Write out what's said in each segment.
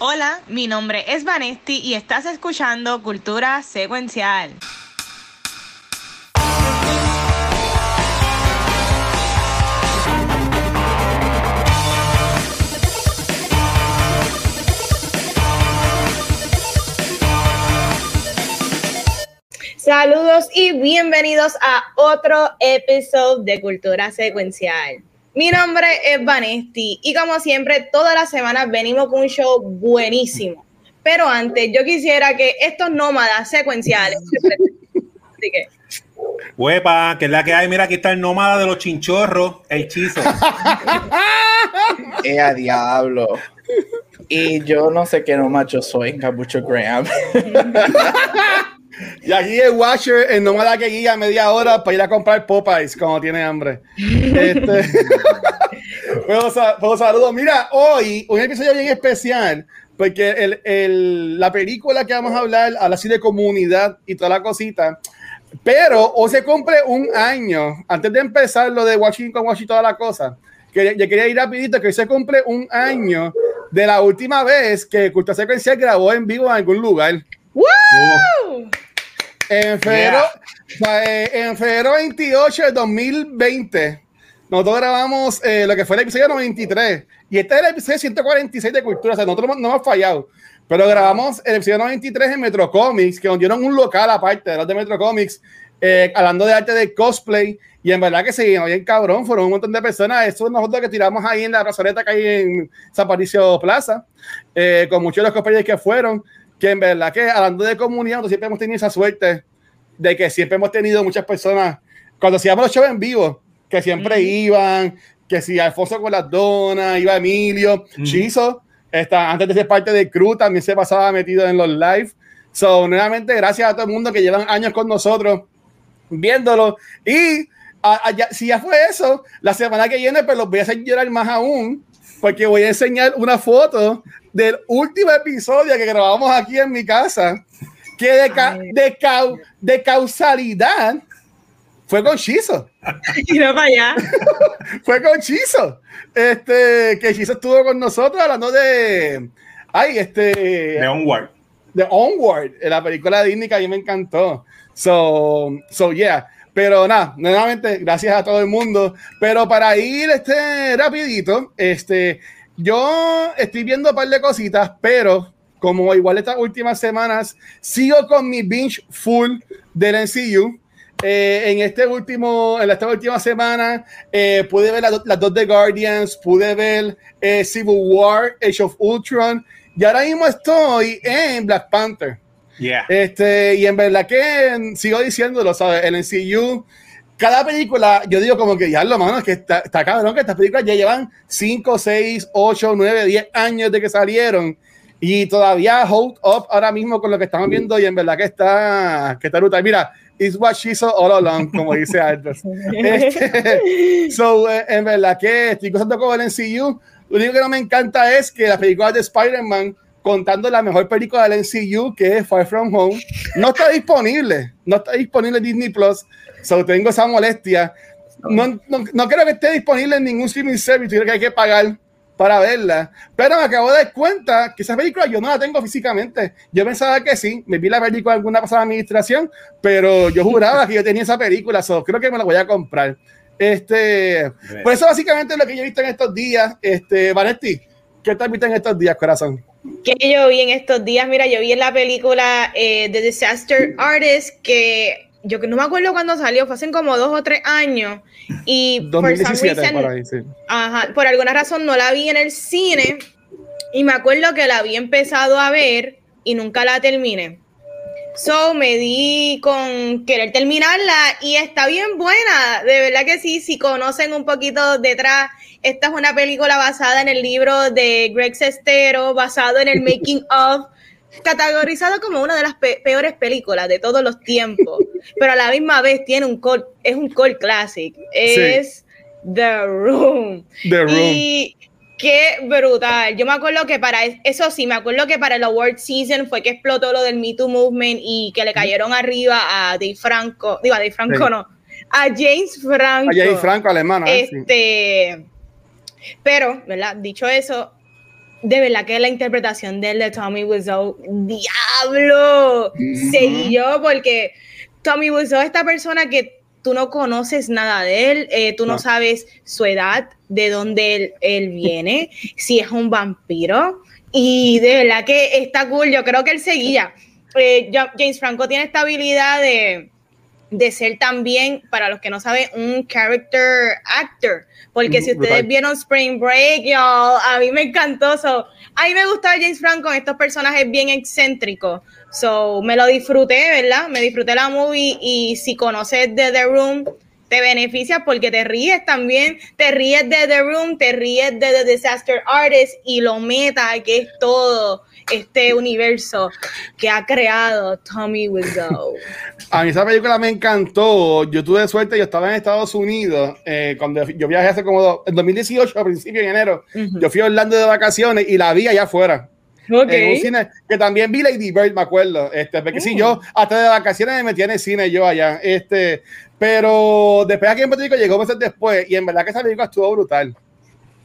Hola, mi nombre es Vanesti y estás escuchando Cultura Secuencial. Saludos y bienvenidos a otro episodio de Cultura Secuencial. Mi nombre es Vanesti y como siempre, todas las semanas venimos con un show buenísimo. Pero antes, yo quisiera que estos nómadas secuenciales Así que. Huepa, que es la que hay. Mira, aquí está el nómada de los chinchorros, el chizo. ¡Eh, a diablo! Y yo no sé qué macho soy, Capucho Graham. Y aquí el Watcher, el nómada que guía media hora para ir a comprar Popeyes cuando tiene hambre. Este... pues, saludos. Mira, hoy un episodio bien especial porque el, el, la película que vamos a hablar, habla así de comunidad y toda la cosita. Pero hoy se cumple un año, antes de empezar lo de Washington, Washington, toda la cosa, que yo quería ir rapidito, que hoy se cumple un año de la última vez que Cultura Secuencial grabó en vivo en algún lugar. ¡Woo! En febrero, eh, en febrero 28 de 2020, nosotros grabamos eh, lo que fue el episodio 93. Y este es el episodio 146 de Cultura. O sea, nosotros no hemos fallado. Pero grabamos el episodio 93 en Metro Comics, que nos dieron un local aparte de los de Metro Comics, eh, hablando de arte de cosplay. Y en verdad que sí, bien cabrón, fueron un montón de personas. Eso es nosotros que tiramos ahí en la razoneta que hay en San Patricio Plaza, con muchos de los cosplayers que fueron que en verdad que hablando de comunidad, nosotros siempre hemos tenido esa suerte de que siempre hemos tenido muchas personas, cuando hacíamos los shows en vivo, que siempre iban, que si Alfonso con las donas, iba Emilio, Chizo, está, antes de ser parte del crew, también se pasaba metido en los live. So, nuevamente, gracias a todo el mundo que llevan años con nosotros viéndolo. Y si ya fue eso, la semana que viene, pues los voy a hacer llorar más aún, porque voy a enseñar una foto del último episodio que grabamos aquí en mi casa, que de, de, de causalidad fue con Chizo. Y no para allá. fue con Chizo. Este, que Chizo estuvo con nosotros hablando de. Ay, este. De Onward. De Onward, la película de Disney que a mí me encantó. So, so yeah. Pero nada, nuevamente, gracias a todo el mundo. Pero para ir este rapidito, este, yo estoy viendo un par de cositas, pero como igual estas últimas semanas, sigo con mi binge full del NCU. Eh, en este último, en esta última semana, eh, pude ver las dos de Guardians, pude ver eh, Civil War, Age of Ultron, y ahora mismo estoy en Black Panther. Yeah. Este, y en verdad que sigo diciéndolo, ¿sabes? El NCU cada película, yo digo como que ya lo mano, es que está, está, cabrón que estas películas ya llevan 5, 6, 8, 9, 10 años de que salieron y todavía hold up ahora mismo con lo que estamos viendo y en verdad que está, que está brutal. Mira, it's what she saw all along, como dice Aldous. este, so, eh, en verdad que estoy gozando con el NCU. Lo único que no me encanta es que la película de Spider-Man contando la mejor película del NCU que es Far From Home no está disponible, no está disponible en Disney Plus So, tengo esa molestia. No, no, no, creo que esté disponible en ningún streaming service, creo que hay que pagar para verla. Pero me acabo de dar cuenta que esa película yo no la tengo físicamente. Yo pensaba que sí, me vi la película en alguna pasada administración, pero yo juraba que yo tenía esa película, so, creo que me la voy a comprar. Este, por eso básicamente es lo que yo he visto en estos días. Este, Vanetti, ¿qué te has visto en estos días, corazón? Que yo vi en estos días, mira, yo vi en la película eh, The Disaster Artist que yo que no me acuerdo cuándo salió, fue hace como dos o tres años. Y por, por alguna razón no la vi en el cine. Y me acuerdo que la había empezado a ver y nunca la terminé. So me di con querer terminarla y está bien buena. De verdad que sí, si conocen un poquito detrás, esta es una película basada en el libro de Greg Sestero, basado en el making of categorizado como una de las peores películas de todos los tiempos, pero a la misma vez tiene un cult, es un cult classic, es The Room. The Room. Y qué brutal. Yo me acuerdo que para eso sí, me acuerdo que para el award season fue que explotó lo del Me Too movement y que le cayeron arriba a Dave Franco, digo a Dave Franco no, a James Franco. A James Franco, alemán. Este, pero, ¿verdad? Dicho eso, de verdad que la interpretación de él de Tommy Wiseau, diablo, seguí yo porque Tommy Wiseau es esta persona que tú no conoces nada de él, eh, tú no. sabes su edad, de dónde él, viene, si es un vampiro, y de verdad que está cool, yo creo que él seguía. Eh, James Franco tiene esta habilidad de, de ser también, para los que no saben, un character actor. Porque si ustedes vieron Spring Break, yo, a mí me encantó. So, a mí me gustaba James Franco con estos personajes bien excéntricos. So, me lo disfruté, ¿verdad? Me disfruté la movie y si conoces The The Room, te beneficia porque te ríes también, te ríes de The Room, te ríes de The Disaster Artist y lo meta que es todo este universo que ha creado Tommy Wiseau. A mí esa película me encantó. Yo tuve suerte, yo estaba en Estados Unidos eh, cuando yo viajé hace como en 2018, a principios de enero. Yo fui a Orlando de vacaciones y la vi allá afuera. En un cine que también vi Lady Bird, me acuerdo. Este, porque sí, yo hasta de vacaciones me metí en el cine yo allá. Este, pero después aquí en Puerto Rico llegó meses después y en verdad que esa película estuvo brutal.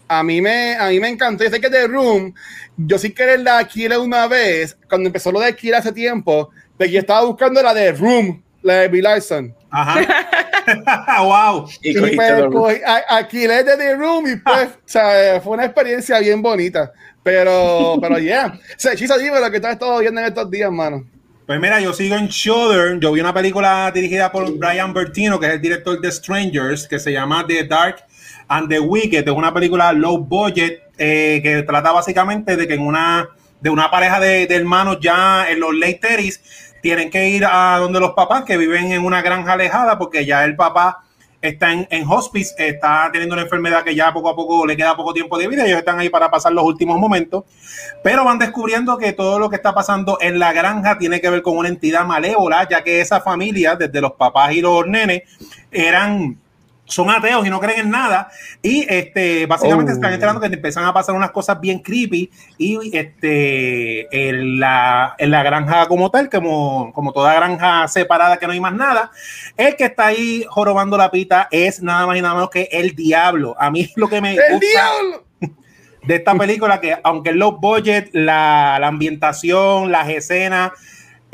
A mí me, a mí me encantó. Yo sé que The Room, yo sí quererla alquilar una vez, cuando empezó lo de alquilar hace tiempo, de que estaba buscando la de Room, la de Bill Larson. Ajá. wow. Y, y pues, alquilé de The Room y pues, o sea, fue una experiencia bien bonita. Pero, pero ya. Yeah. O sea, Chisa, dime lo que estás todo viendo en estos días, mano. Pues mira, yo sigo en Shudder. Yo vi una película dirigida por Brian Bertino, que es el director de Strangers, que se llama The Dark and the Wicked. Es una película low budget eh, que trata básicamente de que en una de una pareja de, hermanos ya en los late 30 tienen que ir a donde los papás que viven en una granja alejada porque ya el papá está en, en, hospice, está teniendo una enfermedad que ya poco a poco le queda poco tiempo de vida, ellos están ahí para pasar los últimos momentos, pero van descubriendo que todo lo que está pasando en la granja tiene que ver con una entidad malévola, ya que esa familia, desde los papás y los nenes, eran son ateos y no creen en nada y este básicamente están oh. enterando que empiezan a pasar unas cosas bien creepy y este en la, en la granja como tal como, como toda granja separada que no hay más nada el que está ahí jorobando la pita es nada más y nada menos que el diablo a mí lo que me ¡El diablo! de esta película que aunque es low budget la, la ambientación las escenas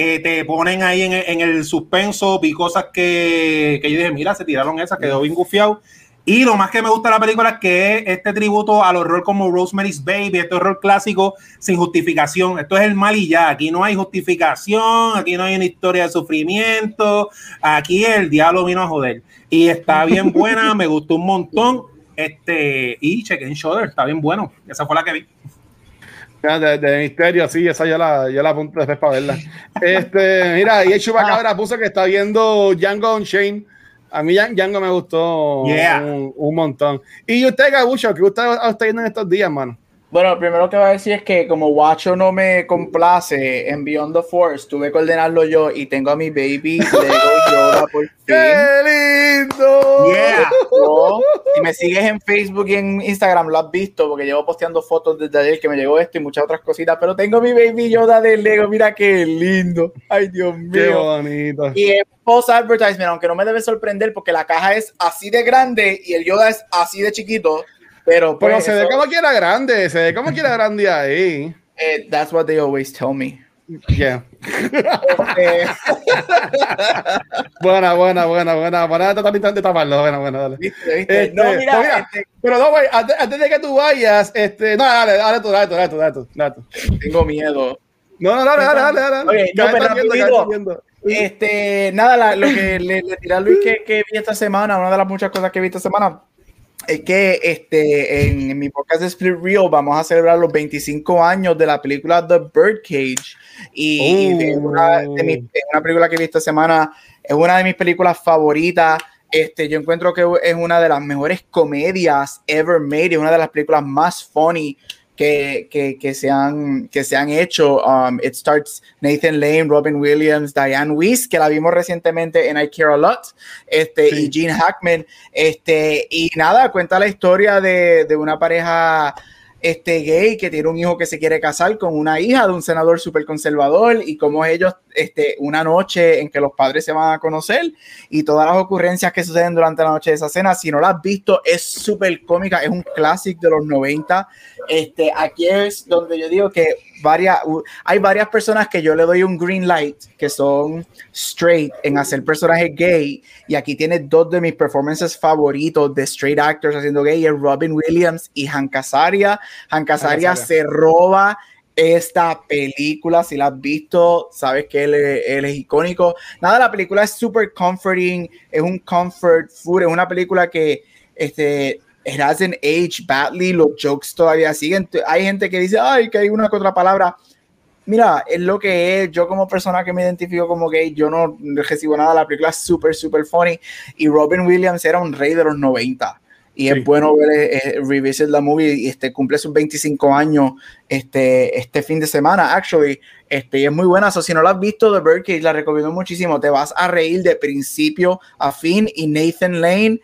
eh, te ponen ahí en, el suspenso, vi cosas que, que, yo dije, mira, se tiraron esas, quedó bien gufiado. Y lo más que me gusta de la película es que es este tributo al horror como Rosemary's Baby, este horror clásico sin justificación. Esto es el mal y ya. Aquí no hay justificación, aquí no hay una historia de sufrimiento. Aquí el diablo vino a joder. Y está bien buena, me gustó un montón. Este, y chequen Shoulder, está bien bueno. Esa fue la que vi. De, de, misterio, sí, esa ya la, ya la apunto después para verla. Este, mira, y el Chupacabra puso que está viendo Django Unchained. A mí Django me gustó un, un, montón. Y usted, Gabucho, ¿qué usted está viendo en estos días, mano? Bueno, lo primero que voy a decir es que como Guacho no me complace en Beyond the Force, tuve que ordenarlo yo y tengo a mi baby Lego Yoda por fin. ¡Qué lindo! Yeah. si me sigues en Facebook y en Instagram lo has visto porque llevo posteando fotos desde ayer que me llegó esto y muchas otras cositas, pero tengo mi baby Yoda de Lego, mira qué lindo. Ay, Dios mío. Qué bonito. Y es post advertisement, aunque no me debe sorprender porque la caja es así de grande y el Yoda es así de chiquito pero, pues, se ve como que era grande, se ve como que era grande ahí. Eh, that's what they always tell me. Yeah. Este, buena, buena, buena, buena. Buena, también de taparlo. Buena, buena, dale. ¿Viste, viste? Este, no, mira, pues este... pero no, güey, antes, antes, de que tú vayas, este, no, dale, dale tú, dale tú, dale tú, dale tú, dale tú. Tengo miedo. No, no, dale, dale, dale, dale. Oye, no, pero viendo, este, nada, la, lo que le, le tiré a Luis que, que vi esta semana, una de las muchas cosas que vi esta semana, es que este, en, mi podcast de Split Real vamos a celebrar los 25 años de la película The Birdcage. Y, es una, una, película que visto esta semana, es una de mis películas favoritas. Este, yo encuentro que es una de las mejores comedias ever made, es una de las películas más funny que, que, que, se, han, que se han hecho. Um, it starts Nathan Lane, Robin Williams, Diane Weiss, que la vimos recientemente en I Care a Lot, este, y Gene Hackman. Este, y nada, cuenta la historia de, de una pareja este gay que tiene un hijo que se quiere casar con una hija de un senador súper conservador y cómo ellos, este, una noche en que los padres se van a conocer y todas las ocurrencias que suceden durante la noche de esa cena, si no la has visto, es súper cómica, es un clásico de los 90. Este, aquí es donde yo digo que varias, hay varias personas que yo le doy un green light que son straight en hacer personajes gay y aquí tiene dos de mis performances favoritos de straight actors haciendo gay, es Robin Williams y Hank Azaria. Hank Azaria se roba esta película, si la has visto, sabes que él, él, es icónico. Nada, la película es super comforting, es un comfort food, es una película que este, it hasn't aged badly, los jokes todavía siguen. Hay gente que dice, ay, que hay una que otra palabra. Mira, es lo que es. Yo como persona que me identifico como gay, yo no recibo nada. La película es súper, súper funny. Y Robin Williams era un rey de los 90. Y es bueno ver eh, Revisit la movie y este, cumple sus 25 años este, este fin de semana, actually. Este, y es muy buena. So, si no la has visto, The Birdcage, la recomiendo muchísimo. Te vas a reír de principio a fin. Y Nathan Lane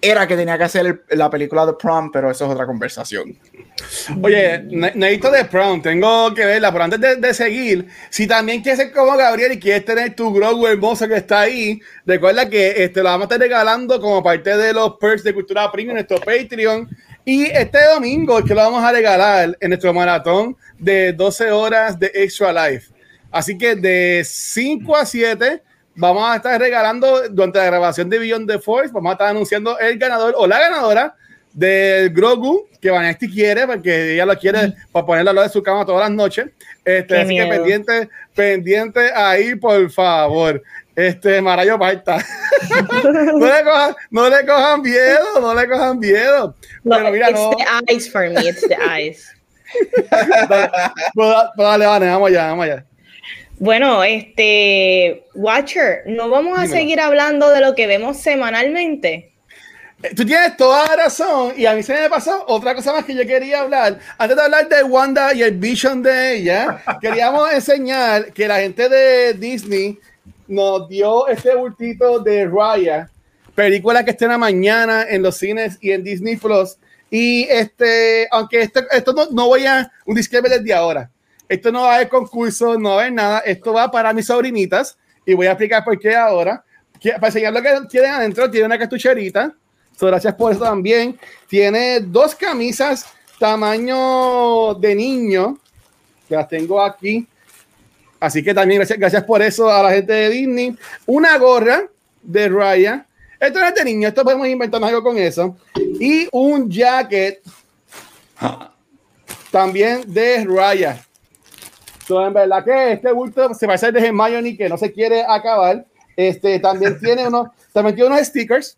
era que tenía que hacer la película de Prom, pero eso es otra conversación. Oye, necesito de Prom, tengo que verla, pero antes de, seguir, si también quieres ser como Gabriel y quieres tener tu Grogu hermoso que está ahí, recuerda que este, lo vamos a estar regalando como parte de los perks de Cultura Premium en nuestro Patreon. Y este domingo es que lo vamos a regalar en nuestro maratón de 12 horas de Extra Life. Así que de 5 a 7 vamos a estar regalando durante la grabación de Beyond the Force, vamos a estar anunciando el ganador o la ganadora del Grogu que Vanesti quiere, porque ella lo quiere para ponerlo al lado de su cama todas las noches. Este, así que pendiente, pendiente ahí, por favor. Este, Marayo Parta. no, le cojan, no le cojan miedo, no le cojan miedo. Pero mira, it's the eyes for me, it's the eyes. dale, dale, vale, vamos allá, vamos allá. Bueno, este, Watcher, ¿no vamos a seguir hablando de lo que vemos semanalmente? Eh, tú tienes toda la razón y a mí se me pasó otra cosa más que yo quería hablar. Antes de hablar de Wanda y el vision de ella, queríamos enseñar que la gente de Disney nos dio este bultito de Raya, película que estrena mañana en los cines y en Disney Plus. Y este, aunque esto, esto no, no voy a un disclaimer desde ahora esto no va a haber concurso, no va a haber nada. Esto va para mis sobrinitas y voy a explicar por qué ahora. Para enseñar lo que tienen adentro, tiene una cartucherita. So, gracias por eso también. Tiene dos camisas tamaño de niño, que las tengo aquí. Así que también gracias, gracias por eso a la gente de Disney. Una gorra de Raya. Esto no es de niño, esto podemos inventar algo con eso. Y un jacket también de Raya en verdad que este bulto se parece de Hermione que no se quiere acabar. Este también tiene unos, también tiene unos stickers.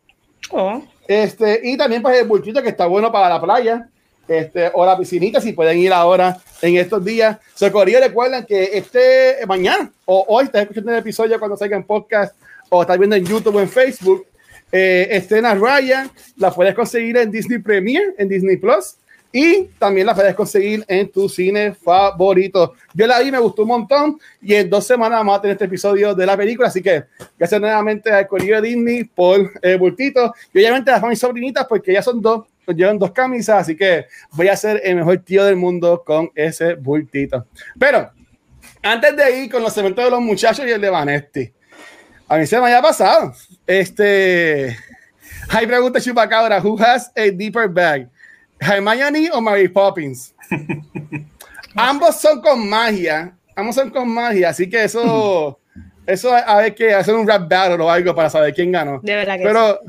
Oh. Este, y también pues el bultito que está bueno para la playa. Este, o la piscinita, si pueden ir ahora en estos días. Socorrido, recuerden que este mañana o hoy estás escuchando el episodio cuando salga en podcast o estás viendo en YouTube o en Facebook. Eh, escena Raya, la puedes conseguir en Disney Premier, en Disney Plus. Y también la puedes conseguir en tu cine favorito. Yo la vi, me gustó un montón. Y en dos semanas vamos a tener este episodio de la película. Así que gracias nuevamente al Colegio de Disney por el bultito. Y obviamente las mis sobrinitas, porque ya son dos, llevan dos camisas. Así que voy a ser el mejor tío del mundo con ese bultito. Pero antes de ir con los segmentos de los muchachos y el de Vanesti, a mí se me había pasado. Este. Hay pregunta chupacabra: Who has a deeper bag? Hermione o Mary Poppins. Ambos son con magia. Ambos son con magia, así que eso, eso hay que hacer un rap battle o algo para saber quién ganó. De verdad que Pero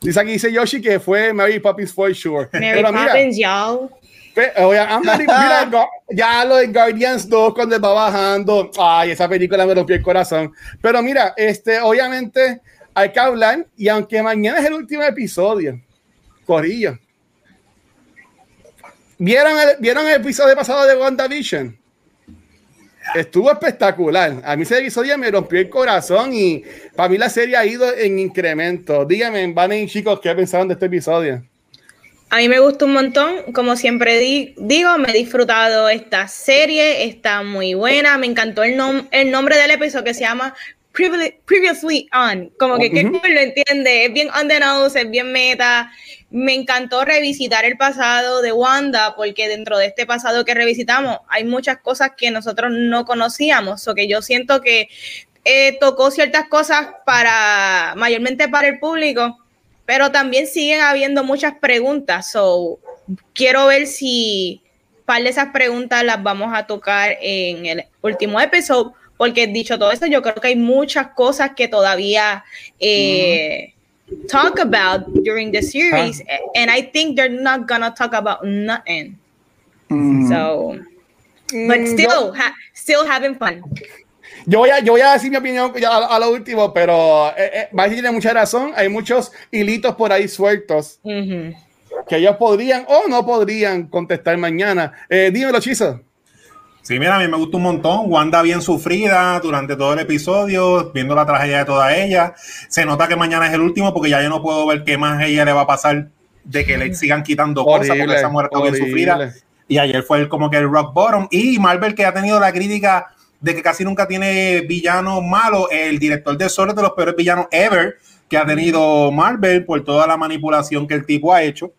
dice aquí dice Yoshi que fue Mary Poppins for sure. Mary Poppins, y'all. Mira, ya lo de Guardians 2 cuando va bajando, ay, esa película me rompió el corazón. Pero mira, este, obviamente hay que hablar y aunque mañana es el último episodio, Corillo, ¿Vieron el, ¿Vieron el episodio pasado de WandaVision? Estuvo espectacular. A mí ese episodio me rompió el corazón y para mí la serie ha ido en incremento. Díganme, Van y chicos, ¿qué pensaron de este episodio? A mí me gustó un montón. Como siempre digo, me he disfrutado esta serie. Está muy buena. Me encantó el, el nombre del episodio que se llama previously on, como que uh lo entiende, es bien on the nose, es bien meta. Me encantó revisitar el pasado de Wanda, porque dentro de este pasado que revisitamos hay muchas cosas que nosotros no conocíamos, o que yo siento que eh, tocó ciertas cosas para, mayormente para el público, pero también siguen habiendo muchas preguntas, so quiero ver si par de esas preguntas las vamos a tocar en el último episodio porque dicho todo esto, yo creo que hay muchas cosas que todavía eh, talk about during the series, ah. and I think they're not gonna talk about nothing. Mm. So, but mm, still, still having fun. Yo voy, a, yo voy a decir mi opinión a, lo último, pero eh, eh tiene mucha razón. Hay muchos hilitos por ahí sueltos que ellos podrían o no podrían contestar mañana. Eh, dímelo, Chisa. Sí, mira, a mí me gusta un montón. Wanda bien sufrida durante todo el episodio, viendo la tragedia de toda ella. Se nota que mañana es el último porque ya yo no puedo ver qué más ella le va a pasar de que le sigan quitando cosas porque esa muerte bien sufrida. Y ayer fue como que el rock bottom. Y Marvel que ha tenido la crítica de que casi nunca tiene villanos malos. El director de Solo de los peores villanos ever que ha tenido Marvel por toda la manipulación que el tipo ha hecho.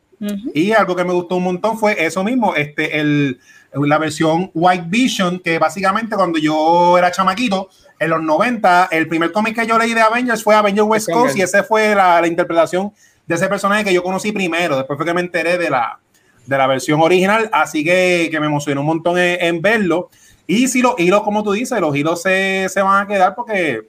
Y algo que me gustó un montón fue eso mismo, este, el, la versión White Vision, que básicamente cuando yo era chamaquito, en los 90, el primer cómic que yo leí de Avengers fue Avengers West Coast y esa fue la, interpretación de ese personaje que yo conocí primero, después fue que me enteré de la, de la versión original, así que, que me emocionó un montón en, verlo. Y si los hilos, como tú dices, los hilos se, se, van a quedar porque,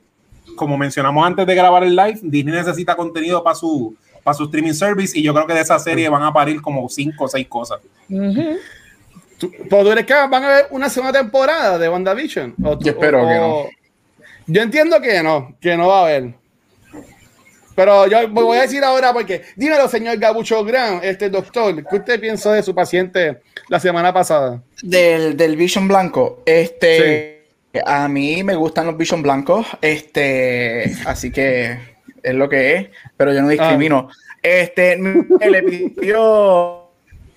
como mencionamos antes de grabar el live, Disney necesita contenido para su, para su streaming service y yo creo que de esa serie van a parir como cinco o seis cosas. ¿Tú, crees que van a ver una segunda temporada de WandaVision? O yo espero que no. Yo entiendo que no, que no va a haber. Pero yo voy a decir ahora porque, dímelo, señor Gabucho Gran, este doctor, ¿qué usted piensa de su paciente la semana pasada? Del, del Vision Blanco. Este, a mí me gustan los Vision Blancos, este, así que es lo que es, pero yo no discrimino. Ah. Este, el episodio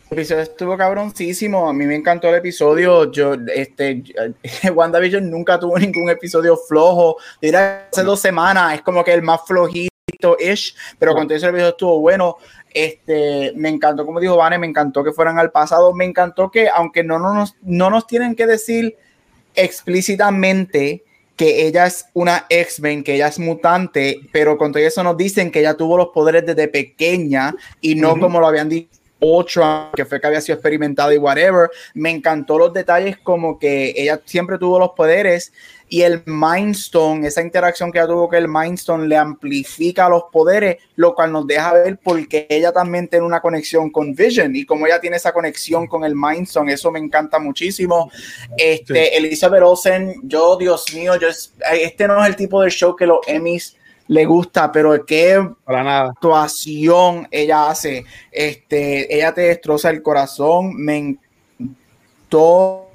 el episodio estuvo cabroncísimo. A mí me encantó el episodio. Yo, este, WandaVision nunca tuvo ningún episodio flojo. Era hace dos semanas, es como que el más flojito-ish, pero cuando ese episodio estuvo bueno. Este, me encantó, como dijo Vane, me encantó que fueran al pasado. Me encantó que, aunque no, no, nos, no nos tienen que decir explícitamente que ella es una X-Men, que ella es mutante, pero con todo eso nos dicen que ella tuvo los poderes desde pequeña y no como lo habían dicho Ultron, que fue que había sido experimentado y whatever. Me encantó los detalles como que ella siempre tuvo los poderes y el Mind Stone, esa interacción que ella tuvo que el Mind Stone le amplifica los poderes, lo cual nos deja ver porque ella también tiene una conexión con Vision y como ella tiene esa conexión con el Mind Stone, eso me encanta muchísimo. Este, Elizabeth Olsen, yo, Dios mío, yo, este no es el tipo de show que los Emmys le gusta, pero qué actuación ella hace. Este, ella te destroza el corazón, me encantó.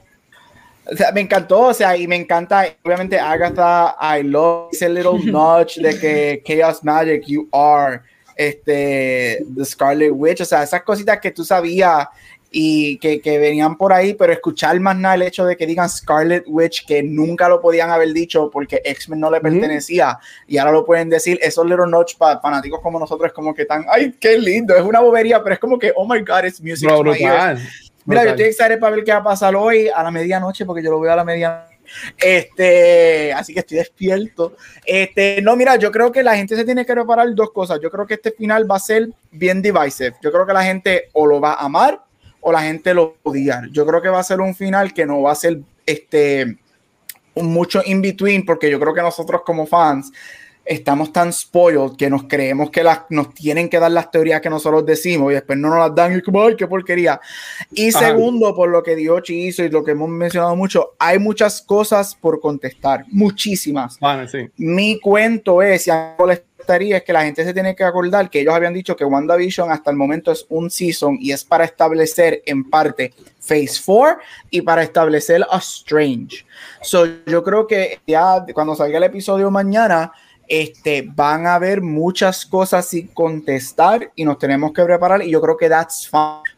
O sea, me encantó, o sea, y me encanta, obviamente, Agatha, I love ese little nudge de que Chaos Magic, you are, este, The Scarlet Witch, o sea, esas cositas que tú sabías y que, que, venían por ahí, pero escuchar más nada el hecho de que digan Scarlet Witch, que nunca lo podían haber dicho porque X-Men no le pertenecía, y ahora lo pueden decir, esos little notch para fanáticos como nosotros, es como que tan, ay, qué lindo, es una bobería, pero es como que, oh my god, it's music. Mira, yo estoy excited para ver qué va a pasar hoy a la medianoche, porque yo lo veo a la medianoche. Este, así que estoy despierto. Este, no, mira, yo creo que la gente se tiene que preparar dos cosas. Yo creo que este final va a ser bien divisive. Yo creo que la gente o lo va a amar o la gente lo odiar. Yo creo que va a ser un final que no va a ser este un mucho in between porque yo creo que nosotros como fans estamos tan spoiled que nos creemos que las, nos tienen que dar las teorías que nosotros decimos y después no nos las dan y como, ay, qué porquería. Y segundo, por lo que dio hizo y lo que hemos mencionado mucho, hay muchas cosas por contestar, muchísimas. Mi cuento es, algo les es que la gente se tiene que acordar que ellos habían dicho que WandaVision hasta el momento es un season y es para establecer en parte Phase 4 y para establecer a Strange. So, yo creo que ya cuando salga el episodio mañana, este, van a haber muchas cosas sin contestar y nos tenemos que preparar y yo creo que that's fine.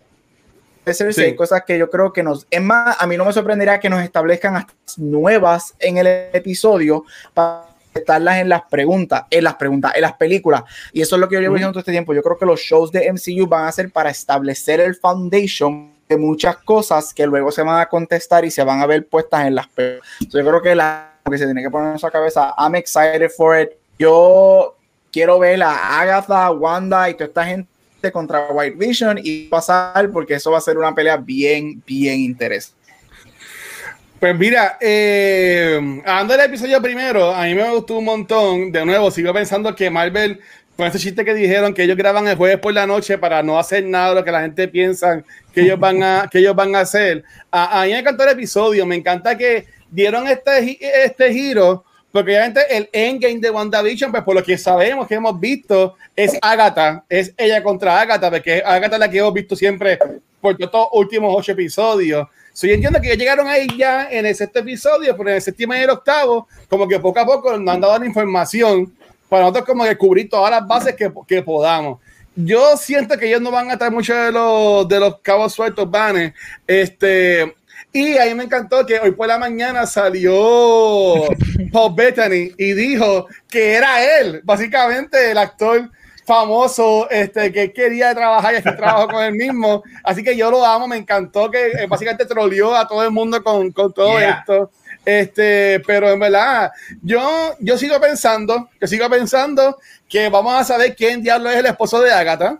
Sí. Hay cosas que yo creo que nos... Es más, a mí no me sorprendería que nos establezcan hasta nuevas en el episodio para estarlas en las preguntas, en las preguntas, en las películas. Y eso es lo que yo llevo diciendo todo este tiempo. Yo creo que los shows de MCU van a ser para establecer el foundation de muchas cosas que luego se van a contestar y se van a ver puestas en las películas. yo creo que la que se tiene que poner en su cabeza, I'm excited for it. Yo quiero ver a Agatha, Wanda y toda esta gente contra White Vision y pasar porque eso va a ser una pelea bien, bien interesante. Pues mira, eh, hablando del episodio primero, a mí me gustó un montón. De nuevo, sigo pensando que Marvel, con ese chiste que dijeron que ellos graban el jueves por la noche para no hacer nada de lo que la gente piensa que ellos van a, que ellos van a hacer. A, a mí me encantó el episodio, me encanta que dieron este, este giro, porque obviamente el endgame de WandaVision, pues por lo que sabemos, que hemos visto, es Agatha, es ella contra Agatha, porque Agatha la que hemos visto siempre por los últimos ocho episodios. So, yo entiendo que llegaron ahí ya en el sexto episodio, pero en el séptimo y el octavo, como que poco a poco nos han dado la información para nosotros como descubrir todas las bases que, que podamos. Yo siento que ellos no van a estar mucho de los, de los cabos sueltos, vanes. Este, y a mí me encantó que hoy por la mañana salió Paul Bettany y dijo que era él, básicamente el actor famoso este, que quería trabajar y hacer trabajo con él mismo. Así que yo lo amo, me encantó que eh, básicamente troleó a todo el mundo con, con todo esto. Este, pero en verdad, yo, yo sigo pensando, que sigo pensando que vamos a saber quién diablo es el esposo de Agatha.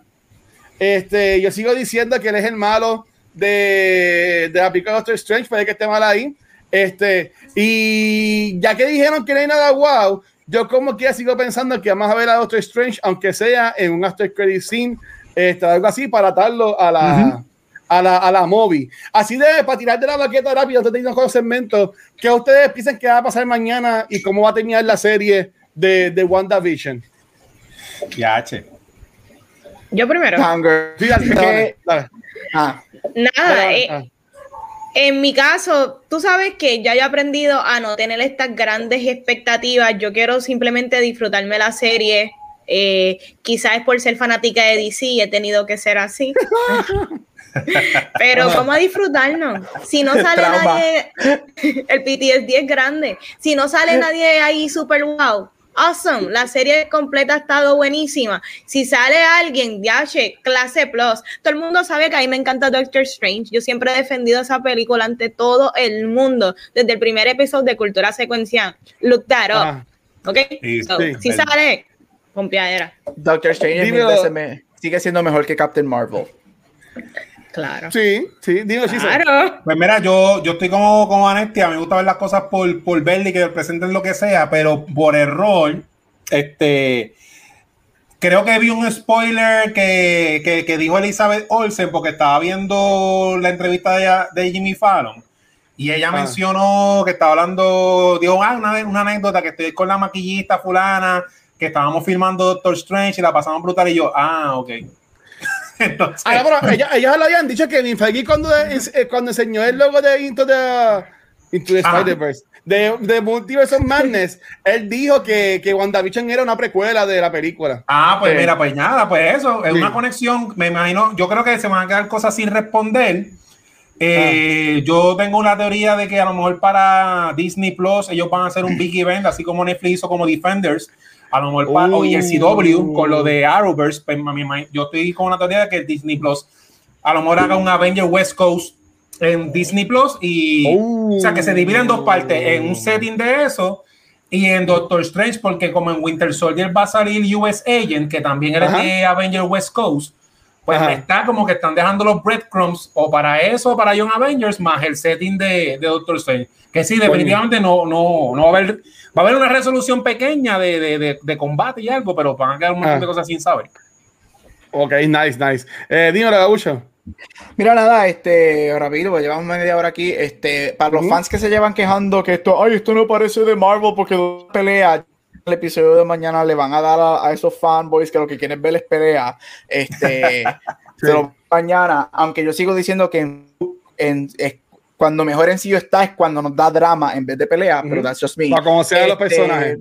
Este, yo sigo diciendo que él es el malo de, de la película Doctor Strange, puede que esté mal ahí. Este, y ya que dijeron que no hay nada wow, yo como que sigo pensando que vamos a ver a Doctor Strange, aunque sea en un after credit scene, este, algo así, para atarlo a la, a la, a la movie. Así de, para tirar de la baqueta rápido, antes de irnos con los segmentos, ¿qué ustedes piensan que va a pasar mañana y cómo va a terminar la serie de, de WandaVision? Ya, che. Yo primero. Sí, así que, Ah. Nada, eh, ah. En mi caso, tú sabes que ya he aprendido a no tener estas grandes expectativas. Yo quiero simplemente disfrutarme la serie. Eh, quizás es por ser fanática de DC, he tenido que ser así. Pero vamos a disfrutarnos. Si no sale nadie, el PTSD es grande. Si no sale nadie ahí super wow, awesome. La serie completa ha estado buenísima. Si sale alguien, yache, clase plus. Todo el mundo sabe que a mí me encanta Doctor Strange. Yo siempre he defendido esa película ante todo el mundo, desde el primer episodio de Cultura Secuencial. Look that up. ¿Ok? si sale, pompeadera. Doctor Strange sigue siendo mejor que Captain Marvel. Claro. Sí, sí, digo claro. Pues mira, yo, yo estoy como, como Anestia, me gusta ver las cosas por, por verle y que presenten lo que sea, pero por error, este, creo que vi un spoiler que, que, dijo Elizabeth Olsen porque estaba viendo la entrevista de, de Jimmy Fallon y ella ah. mencionó que estaba hablando, dijo, ah, una, una anécdota que estoy con la maquillista fulana, que estábamos filmando Doctor Strange y la pasamos brutal y yo, ah, ok. Entonces, ah, ellos, lo habían dicho que Feige cuando, eh, cuando enseñó el logo de Into the, Into the Spider-Verse, de, de Multiverse of Madness, él dijo que, que WandaVision era una precuela de la película. Ah, pues mira, pues nada, pues eso, es una conexión, me imagino, yo creo que se van a quedar cosas sin responder. Eh, ah. Yo tengo una teoría de que a lo mejor para Disney Plus ellos van a hacer un big event, así como Netflix hizo como Defenders, a lo mejor para, y el CW con lo de Arrowverse, pues, yo estoy con una teoría de que Disney Plus a lo mejor haga un Avenger West Coast en Disney Plus y o sea que se divide en dos partes, en un setting de eso y en Doctor Strange, porque como en Winter Soldier va a salir US Agent, que también era de Avenger West Coast, pues está como que están dejando los breadcrumbs o para eso, para Young Avengers, más el setting de, de Doctor Strange. Que sí, definitivamente no, no, no va a haber Va a haber una resolución pequeña de, de, de, combate y algo, pero van a quedar un montón de ah. cosas sin saber. Ok, nice, nice. Eh, dímelo, Gabucho. Mira, nada, este, rápido, pues llevamos media hora aquí. Este, para los fans que se llevan quejando que esto, ay, esto no parece de Marvel porque pelea. El episodio de mañana le van a dar a, esos fanboys que lo que quieren ver es pelea. Este, pero mañana, aunque yo sigo diciendo que en, en, cuando mejor en sí está es cuando nos da drama en vez de pelea, pero that's just me. Para conocer a los este, personajes.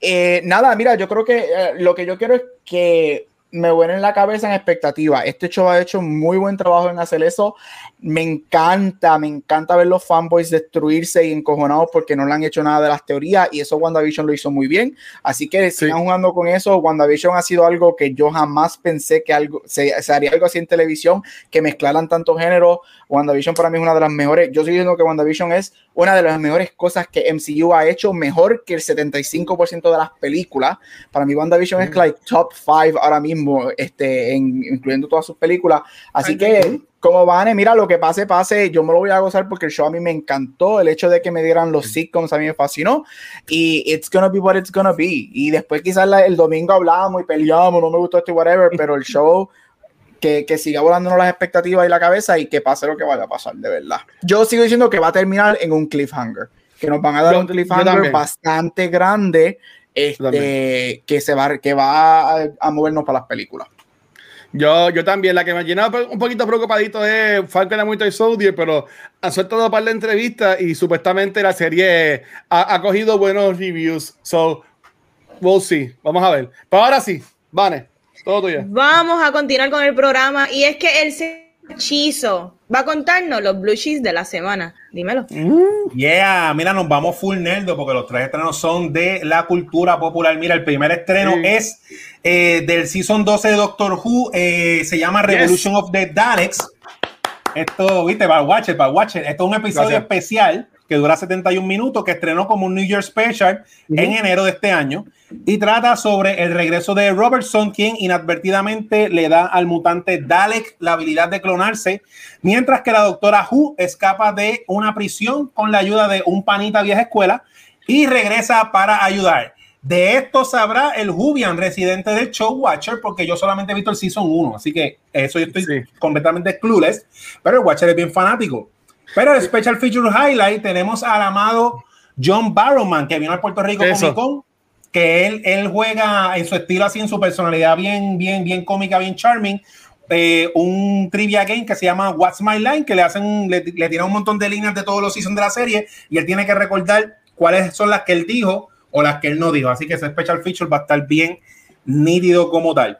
Eh, nada, mira, yo creo que eh, lo que yo quiero es que me vuelve en la cabeza en expectativa. Este show ha hecho muy buen trabajo en hacer eso. Me encanta, me encanta ver los fanboys destruirse y encojonados porque no le han hecho nada de las teorías y eso WandaVision lo hizo muy bien. Así que sigan jugando con eso. WandaVision ha sido algo que yo jamás pensé que algo se, haría algo así en televisión, que mezclaran tantos géneros. WandaVision para mí es una de las mejores. Yo estoy diciendo que WandaVision es una de las mejores cosas que MCU ha hecho, mejor que el 75% de las películas. Para mí WandaVision es like top 5 ahora mismo, este, incluyendo todas sus películas. Así que como van, mira, lo que pase, pase, yo me lo voy a gozar porque el show a mí me encantó, el hecho de que me dieran los sitcoms a mí me fascinó y it's gonna be what it's gonna be. Y después quizás el domingo hablamos y peleamos, no me gustó esto y whatever, pero el show que, que siga volándonos las expectativas y la cabeza y que pase lo que vaya a pasar, de verdad. Yo sigo diciendo que va a terminar en un cliffhanger, que nos van a dar un cliffhanger bastante grande este, que, se va, que va a movernos para las películas. Yo, yo también, la que me ha llenado un poquito preocupadito es Falcon and Winter Soldier, pero han suelto un par de entrevistas y supuestamente la serie ha, ha, cogido buenos reviews. So, we'll see. Vamos a ver. Pero ahora sí, Vane, todo tuyo. Vamos a continuar con el programa y es que el hechizo va a contarnos los blue cheese de la semana. Dímelo. Mm. Yeah, mira, nos vamos full nerdo porque los tres estrenos son de la cultura popular. Mira, el primer estreno es eh, del season 12 de Doctor Who, eh, se llama Revolution of the Daleks. Esto, viste, para Watcher, para Watcher. Esto es un episodio especial que dura 71 minutos, que estrenó como un New Year Special en enero de este año y trata sobre el regreso de Robertson, quien inadvertidamente le da al mutante Dalek la habilidad de clonarse, mientras que la doctora Who escapa de una prisión con la ayuda de un panita vieja escuela y regresa para ayudar. De esto sabrá el Jubian, residente del show Watcher, porque yo solamente he visto el Season 1, así que eso yo estoy completamente clueless, pero el Watcher es bien fanático. Pero el Special Feature Highlight tenemos al amado John Barrowman, que vino al Puerto Rico Comic Con, que él, él juega en su estilo así, en su personalidad bien, bien, bien cómica, bien charming, eh, un trivia game que se llama What's My Line, que le hacen, le, le tiran un montón de líneas de todos los seasons de la serie y él tiene que recordar cuáles son las que él dijo o las que él no dijo. Así que ese special feature va a estar bien nítido como tal.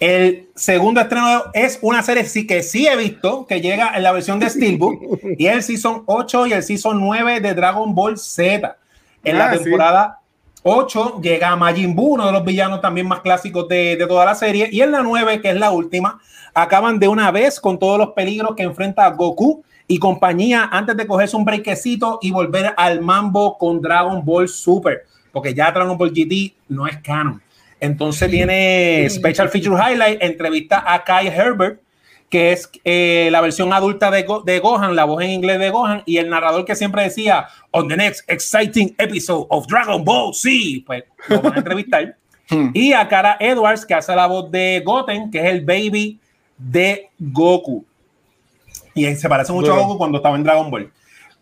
El segundo estreno es una serie sí, que sí he visto, que llega en la versión de Steelbook, y el Season 8 y el Season 9 de Dragon Ball Z. En la ah, temporada 8 llega Majin Buu, uno de los villanos también más clásicos de, de, toda la serie, y en la 9, que es la última, acaban de una vez con todos los peligros que enfrenta Goku y compañía antes de cogerse un brequecito y volver al mambo con Dragon Ball Super, porque ya Dragon Ball GT no es canon. Entonces viene Special Feature Highlight, entrevista a Kai Herbert, que es eh, la versión adulta de, de, Gohan, la voz en inglés de Gohan, y el narrador que siempre decía, on the next exciting episode of Dragon Ball Z, pues lo van a entrevistar. Hmm. y a Cara Edwards, que hace la voz de Goten, que es el baby de Goku y se parece mucho a Goku cuando estaba en Dragon Ball.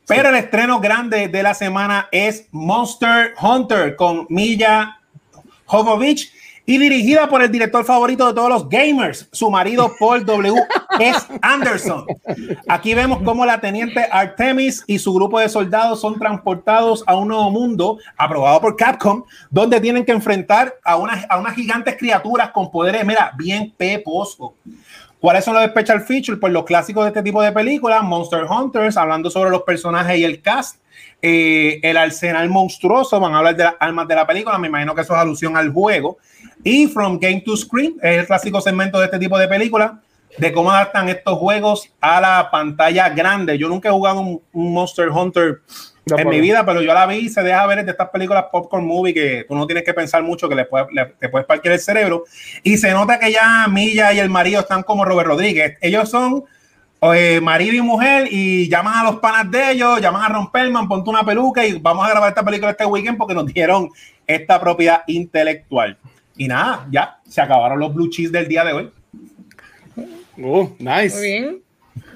Pero el estreno grande de la semana es Monster Hunter con Milla Jovovich y dirigida por el director favorito de todos los gamers, su marido Paul W. S. Anderson. Aquí vemos cómo la teniente Artemis y su grupo de soldados son transportados a un nuevo mundo aprobado por Capcom, donde tienen que enfrentar a, una, a unas gigantes criaturas con poderes, mira, bien peposo. ¿Cuáles son los special features? Pues los clásicos de este tipo de películas, Monster Hunters, hablando sobre los personajes y el cast, eh, el arsenal monstruoso, van a hablar de las armas de la película, me imagino que eso es alusión al juego, y From Game to Screen, es el clásico segmento de este tipo de películas, de cómo adaptan estos juegos a la pantalla grande. Yo nunca he jugado un Monster Hunter en mi vida, pero yo la vi y se deja ver de estas películas popcorn movie que tú no tienes que pensar mucho, que le, te puedes parquear el cerebro. Y se nota que ya Milla y el marido están como Robert Rodríguez. Ellos son eh, marido y mujer y llaman a los panas de ellos, llaman a Ron Perlman, ponte una peluca y vamos a grabar esta película este weekend porque nos dieron esta propiedad intelectual. Y nada, ya se acabaron los blue cheese del día de hoy. Oh, nice. Muy bien.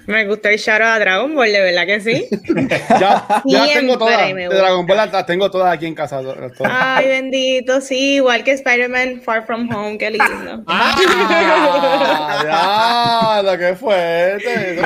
Me gusta el shout a Dragon Ball, de verdad que sí. ya, ya tengo todas. De Dragon Ball las tengo todas aquí en casa. Ay, bendito, sí, igual que Spider-Man Far From Home, qué lindo. ah, ya, lo que fuerte.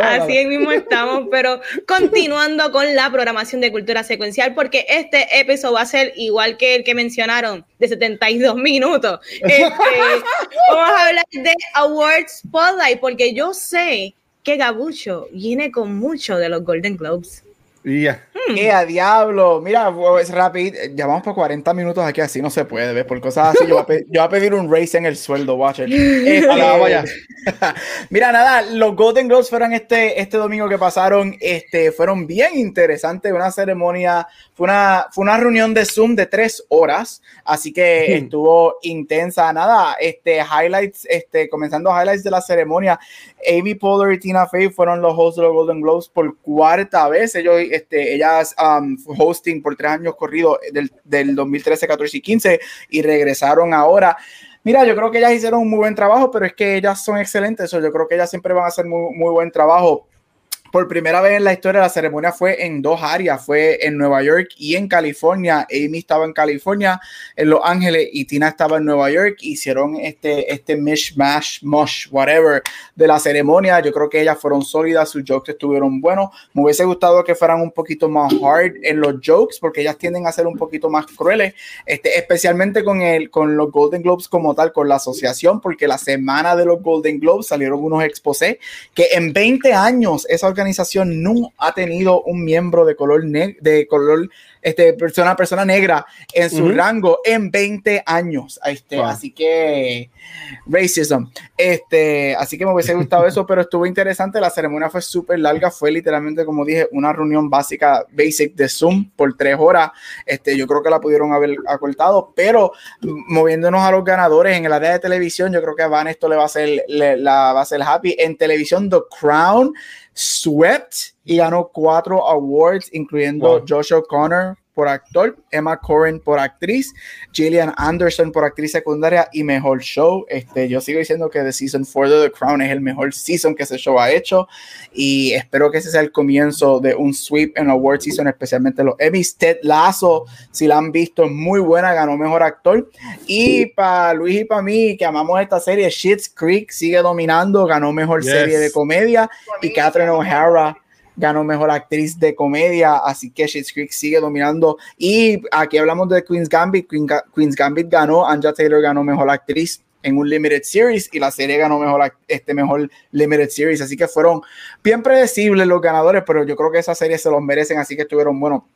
Así mismo estamos, pero continuando con la programación de cultura secuencial, porque este episodio va a ser igual que el que mencionaron, de 72 minutos. Este, vamos a hablar de Awards Spotlight, porque yo sé que Gabucho viene con mucho de los Golden Globes. Yeah. Hmm. a diablo! Mira, es rápido. Llevamos por 40 minutos aquí, así no se puede, ¿ves? Por cosas así, yo voy a, pedir, un race en el sueldo, Watcher. Este, Mira, nada, los Golden Globes fueron este, este domingo que pasaron, este, fueron bien interesantes, una ceremonia, fue una, fue una reunión de Zoom de tres horas, así que estuvo intensa, nada, este, highlights, este, comenzando highlights de la ceremonia, Amy Poehler y Tina Fey fueron los hosts de los Golden Globes por cuarta vez, ellos, este, ellas um, hosting por tres años corridos del, del 2013, 14 y 15 y regresaron ahora. Mira, yo creo que ellas hicieron un muy buen trabajo, pero es que ellas son excelentes. Eso yo creo que ellas siempre van a hacer muy, muy buen trabajo por primera vez en la historia la ceremonia fue en dos áreas, fue en Nueva York y en California. Amy estaba en California, en Los Ángeles y Tina estaba en Nueva York. Hicieron este, este mishmash, mush, whatever, de la ceremonia. Yo creo que ellas fueron sólidas, sus jokes estuvieron buenos. Me hubiese gustado que fueran un poquito más hard en los jokes porque ellas tienden a ser un poquito más crueles, este, especialmente con, el, con los Golden Globes como tal, con la asociación, porque la semana de los Golden Globes salieron unos exposés que en 20 años esa no ha tenido un miembro de color, de color este, persona, persona negra en su rango en 20 años. Este, Así que, racism. Este, así que me hubiese gustado eso, pero estuvo interesante. La ceremonia fue súper larga. Fue literalmente, como dije, una reunión básica, basic de Zoom por tres horas. Este, yo creo que la pudieron haber acortado, pero moviéndonos a los ganadores en el área de televisión, yo creo que a Van esto le va a ser, la, va a ser happy. En televisión, The Crown swept y ganó cuatro awards, incluyendo Josh O'Connor por actor, Emma Corrin por actriz, Gillian Anderson por actriz secundaria y mejor show. Este, yo sigo diciendo que The Season 4 de The Crown es el mejor season que ese show ha hecho y espero que ese sea el comienzo de un sweep en award season, especialmente los Emmys. Ted Lasso, si la han visto, muy buena, ganó mejor actor. Y para Luis y para mí, que amamos esta serie, Shit's Creek sigue dominando, ganó mejor serie de comedia y Catherine O'Hara ganó mejor actriz de comedia, así que Schitt's Creek sigue dominando. Y aquí hablamos de Queen's Gambit, Queen's Gambit ganó, Anja Taylor ganó mejor actriz en un limited series y la serie ganó mejor este mejor limited series, así que fueron bien predecibles los ganadores, pero yo creo que esa serie se los merecen, así que estuvieron bueno.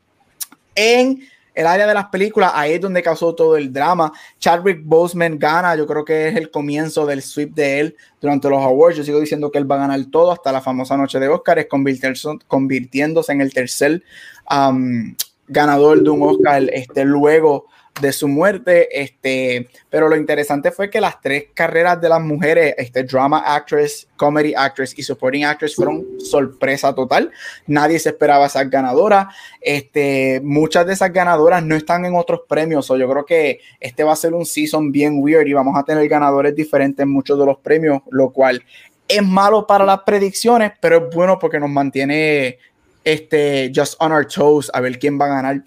En el área de las películas, ahí es donde causó todo el drama. Chadwick Boseman gana, yo creo que es el comienzo del sweep de él durante los awards. Yo sigo diciendo que él va a ganar todo hasta la famosa noche de Oscars, convirtiéndose en el tercer um, ganador de un Oscar este, luego de su muerte. Este, pero lo interesante fue que las tres carreras de las mujeres, este, drama actress, comedy actress y supporting actress, fueron sorpresa total. Nadie se esperaba esas ganadoras. Este, muchas de esas ganadoras no están en otros premios. O yo creo que este va a ser un season bien weird y vamos a tener ganadores diferentes en muchos de los premios, lo cual es malo para las predicciones, pero es bueno porque nos mantiene este, just on our toes a ver quién va a ganar.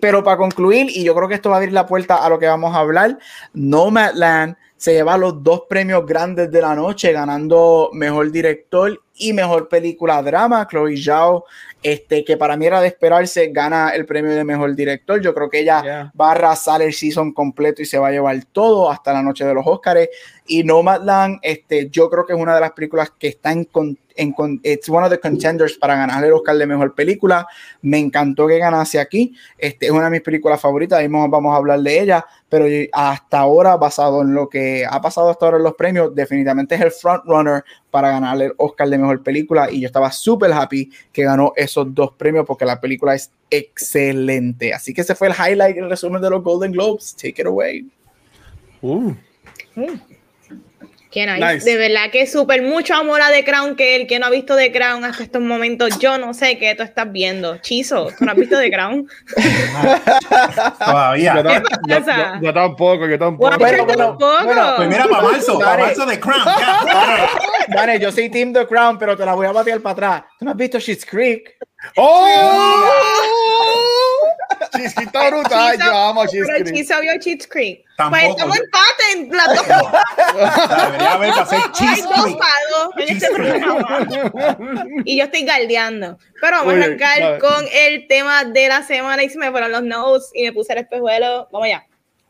Pero para concluir, y yo creo que esto va a abrir la puerta a lo que vamos a hablar, Nomadland se lleva los dos premios grandes de la noche, ganando mejor director y mejor película drama. Chloe Zhao, este, que para mí era de esperarse, gana el premio de mejor director. Yo creo que ella va a arrasar el season completo y se va a llevar todo hasta la noche de los Oscars. Y Nomadland, este, yo creo que es una de las películas que está en en, it's one of the contenders para ganar el Oscar de Mejor Película. Me encantó que ganase aquí. Este, es una de mis películas favoritas, ahí vamos a hablar de ella, pero hasta ahora, basado en lo que ha pasado hasta ahora en los premios, definitivamente es el frontrunner para ganar el Oscar de Mejor Película y yo estaba súper happy que ganó esos dos premios porque la película es excelente. Así que ese fue el highlight, el resumen de los Golden Globes. Take it away. Uh. Mm. De verdad que súper mucho amor a The Crown que el que no ha visto The Crown hasta estos momentos. Yo no sé qué tú estás viendo. Chizo, ¿tú no has visto The Crown? Todavía. Yo, tampoco, yo tampoco. Bueno, bueno, pues mira, para marzo, para marzo The Crown. Dale, yo soy Team The Crown, pero te la voy a batear para atrás. ¿Tú no has visto Shit's Creek? ¡Oh! Creek está brutal. Yo amo Cheese Creek. Pero Cheese vio Cheese Creek. Pues estamos empate en las dos. Debería haber pasado Cheese Creek. en este. Y yo estoy galdeando. Pero vamos a arrancar con el tema de la semana y se me fueron los notes y me puse el espejuelo. Vamos allá.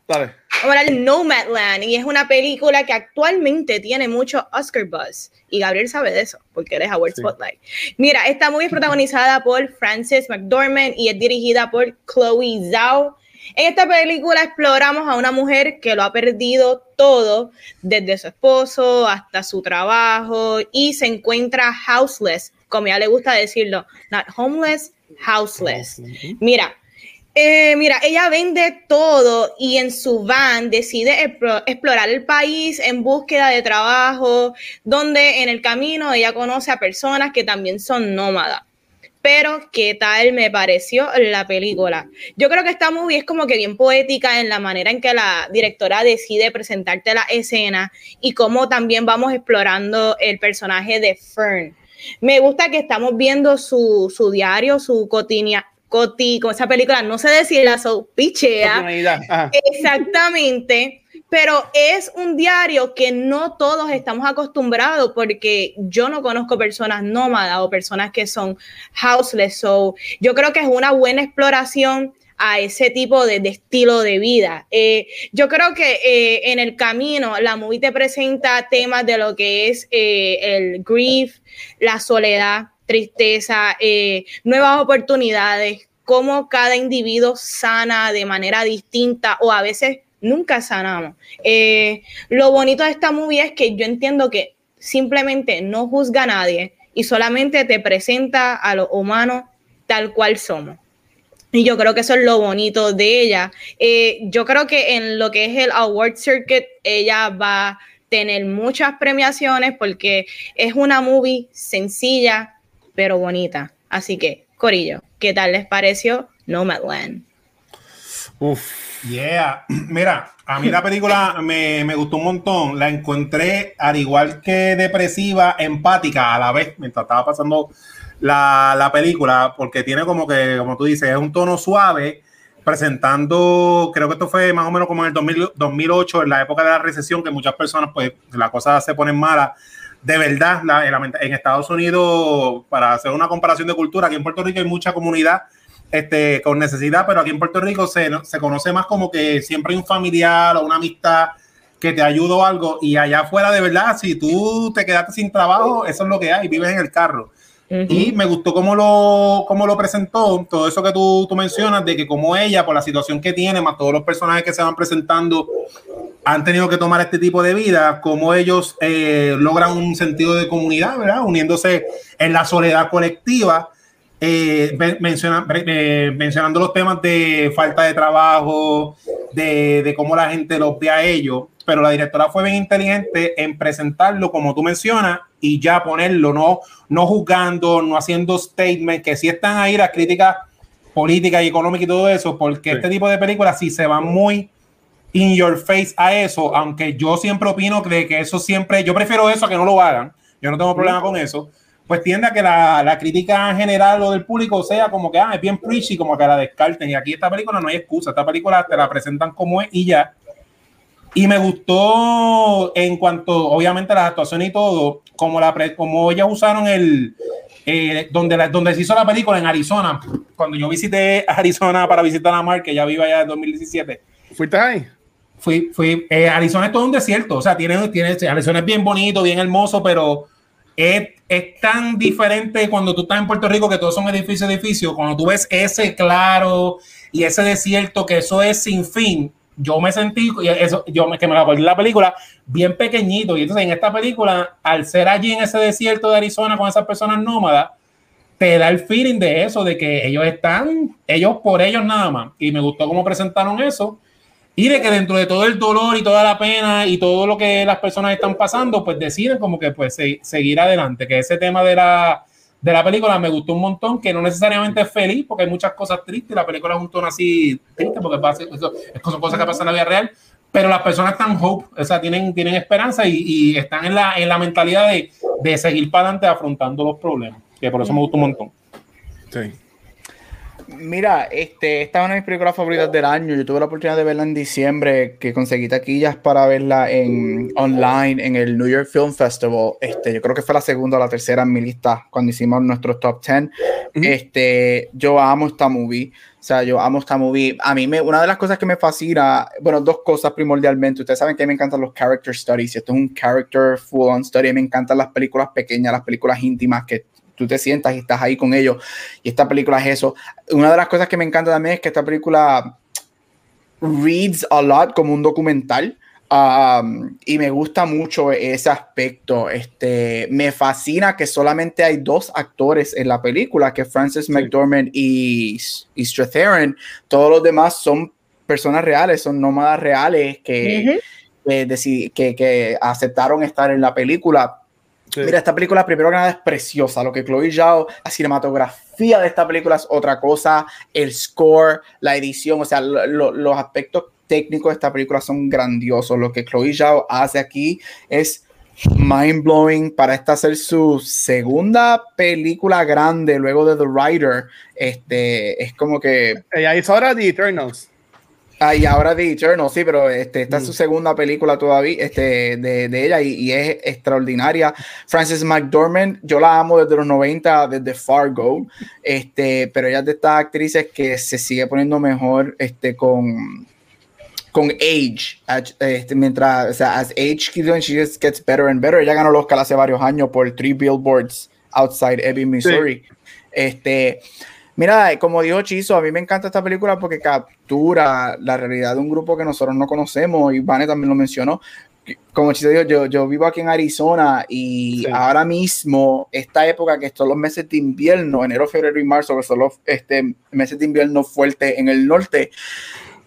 Dale. Vamos a hablar Nomadland y es una película que actualmente tiene mucho Oscar buzz y Gabriel sabe de eso porque eres Award Spotlight. Mira, esta movie es protagonizada por Frances McDormand y es dirigida por Chloe Zhao. En esta película exploramos a una mujer que lo ha perdido todo, desde su esposo hasta su trabajo y se encuentra houseless, como ya le gusta decirlo, not homeless, houseless. Mira, eh, mira, ella vende todo y en su van decide explorar el país en búsqueda de trabajo, donde en el camino ella conoce a personas que también son nómadas. Pero, ¿qué tal me pareció la película? Yo creo que esta movie es como que bien poética en la manera en que la directora decide presentarte la escena y cómo también vamos explorando el personaje de Fern. Me gusta que estamos viendo su, su diario, su cotidiana, Coti, con esa película, no sé decir la pichea. Exactamente. Pero es un diario que no todos estamos acostumbrados porque yo no conozco personas nómadas o personas que son houseless. So, yo creo que es una buena exploración a ese tipo de, estilo de vida. Eh, yo creo que eh, en el camino la movie te presenta temas de lo que es eh, el grief, la soledad, tristeza, eh, nuevas oportunidades, cómo cada individuo sana de manera distinta o a veces nunca sanamos. Eh, lo bonito de esta movie es que yo entiendo que simplemente no juzga a nadie y solamente te presenta a los humanos tal cual somos. Y yo creo que eso es lo bonito de ella. Eh, yo creo que en lo que es el Award Circuit, ella va a tener muchas premiaciones porque es una movie sencilla, pero bonita. Así que, Corillo, ¿qué tal les pareció Nomadland? Uf. Yeah, mira, a mí la película me, gustó un montón. La encontré, al igual que depresiva, empática a la vez, mientras estaba pasando la, película, porque tiene como que, como tú dices, es un tono suave, presentando, creo que esto fue más o menos como en el 2008, en la época de la recesión, que muchas personas, pues, las cosas se ponen malas de verdad, en Estados Unidos, para hacer una comparación de cultura, aquí en Puerto Rico hay mucha comunidad este, con necesidad, pero aquí en Puerto Rico se, se conoce más como que siempre hay un familiar o una amistad que te ayuda o algo, y allá afuera de verdad, si tú te quedaste sin trabajo, eso es lo que hay, vives en el carro. Y me gustó cómo lo, cómo lo presentó, todo eso que tú, tú mencionas, de que como ella, por la situación que tiene, más todos los personajes que se van presentando, han tenido que tomar este tipo de vida, cómo ellos eh, logran un sentido de comunidad, ¿verdad? Uniéndose en la soledad colectiva, eh, eh, mencionando los temas de falta de trabajo, de, de, cómo la gente los ve a ellos, pero la directora fue bien inteligente en presentarlo como tú mencionas y ya ponerlo, no, no juzgando, no haciendo statements, que sí están ahí las críticas políticas y económicas y todo eso, porque este tipo de películas sí se van muy in your face a eso, aunque yo siempre opino que, que eso siempre, yo prefiero eso a que no lo hagan, yo no tengo problema con eso, pues tiende a que la, la crítica general o del público sea como que ah, es bien preachy, como que la descarten. Y aquí esta película no hay excusa, esta película te la presentan como es y ya. Y me gustó en cuanto, obviamente, las actuaciones y todo, como, la, como ellas usaron el, eh, donde, donde se hizo la película en Arizona. Cuando yo visité Arizona para visitar a Mark, que ya vive allá en 2017. ¿Fuiste ahí? Fui, fui, eh, Arizona es todo un desierto, o sea, tiene, tiene, Arizona es bien bonito, bien hermoso, pero es, es, tan diferente cuando tú estás en Puerto Rico que todos son edificios, edificios, cuando tú ves ese claro y ese desierto que eso es sin fin, yo me sentí, eso, yo me, que me acordé la película, bien pequeñito, y entonces en esta película, al ser allí en ese desierto de Arizona con esas personas nómadas, te da el feeling de eso, de que ellos están, ellos por ellos nada más, y me gustó cómo presentaron eso, y de que dentro de todo el dolor y toda la pena y todo lo que las personas están pasando, pues deciden como que pues seguir adelante, que ese tema de la, de la película me gustó un montón, que no necesariamente es feliz, porque hay muchas cosas tristes, la película es un tono así triste, porque es cosas que pasan en la vida real, pero las personas están hope, o sea, tienen, tienen esperanza y, y están en la, en la mentalidad de, de seguir para adelante afrontando los problemas, que por eso me gustó un montón. Sí. Mira, este, esta es una de mis películas favoritas del año. Yo tuve la oportunidad de verla en diciembre, que conseguí taquillas para verla en online en el New York Film Festival. Este, yo creo que fue la segunda o la tercera en mi lista cuando hicimos nuestros top 10. Este, yo amo esta movie. O sea, yo amo esta movie. A mí me, una de las cosas que me fascina, bueno, dos cosas primordialmente. Ustedes saben que a mí me encantan los character studies. Esto es un character full on story. Me encantan las películas pequeñas, las películas íntimas que tú te sientas y estás ahí con ellos. Y esta película es eso. Una de las cosas que me encanta también es que esta película reads a lot como un documental. Um, y me gusta mucho ese aspecto. Este, me fascina que solamente hay dos actores en la película, que Francis McDormand y, y Strathairn. Todos los demás son personas reales, son nómadas reales que, que, que, aceptaron estar en la película. Mira, esta película, primero que nada, es preciosa. Lo que Chloe Zhao, la cinematografía de esta película es otra cosa. El score, la edición, o sea, los aspectos técnicos de esta película son grandiosos. Lo que Chloe Zhao hace aquí es mind blowing para esta ser su segunda película grande luego de The Rider. Este es como que. Ella hizo ahora The Eternals. Ah, y ahora The Eternal, sí, pero este, esta es su mm. segunda película todavía este, de, de ella y, y, es extraordinaria. Frances McDormand, yo la amo desde los 90, desde Fargo, este, pero ella es de estas actrices que se sigue poniendo mejor este, con, con age, este, mientras, o sea, as age she just gets better and better. Ella ganó los Oscar hace varios años por Three Billboards Outside Ebbing, Missouri. Este, Mira, como dijo Chizo, a mí me encanta esta película porque captura la realidad de un grupo que nosotros no conocemos y Vane también lo mencionó. Como Chizo dijo, yo, yo vivo aquí en Arizona y ahora mismo, esta época que son los meses de invierno, enero, febrero y marzo, que son los este, meses de invierno fuertes en el norte,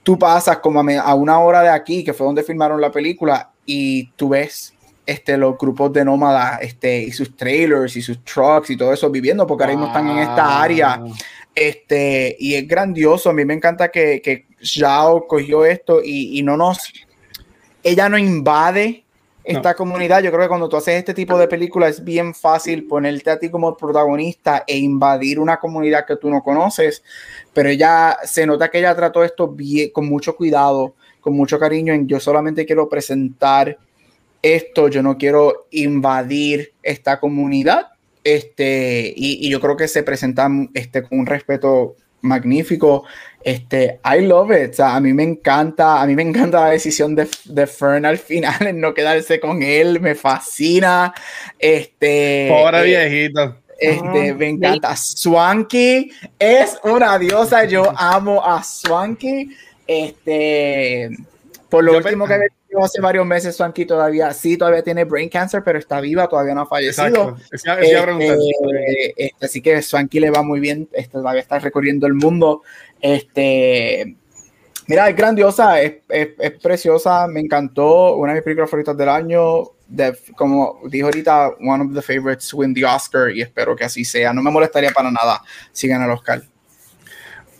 tú pasas como a, una hora de aquí, que fue donde filmaron la película, y tú ves este, los grupos de nómadas este, y sus trailers y sus trucks y todo eso viviendo, porque ahora mismo están en esta área este, y es grandioso. A mí me encanta que, que Zhao cogió esto y, y no nos. Ella no invade esta comunidad. Yo creo que cuando tú haces este tipo de películas es bien fácil ponerte a ti como protagonista e invadir una comunidad que tú no conoces, pero ella se nota que ella trató esto bien, con mucho cuidado, con mucho cariño. En yo solamente quiero presentar esto, yo no quiero invadir esta comunidad este, y, yo creo que se presentan este, con un respeto magnífico. Este, I love it. a mí me encanta, a mí me encanta la decisión de, de Fern al final en no quedarse con él. Me fascina. Este, Pobre eh, viejito. Este, me encanta. Swanky es una diosa. Yo amo a Swanky. Este, por lo último que hace varios meses, Swanky todavía, sí, todavía tiene brain cancer, pero está viva, todavía no ha fallecido. Este, este, así que Swanky le va muy bien, este, todavía está recorriendo el mundo. Este, mira, es grandiosa, es, es, preciosa, me encantó, una de mis películas favoritas del año. De, como dijo ahorita, one of the favorites win the Oscar y espero que así sea. No me molestaría para nada si gana el Oscar.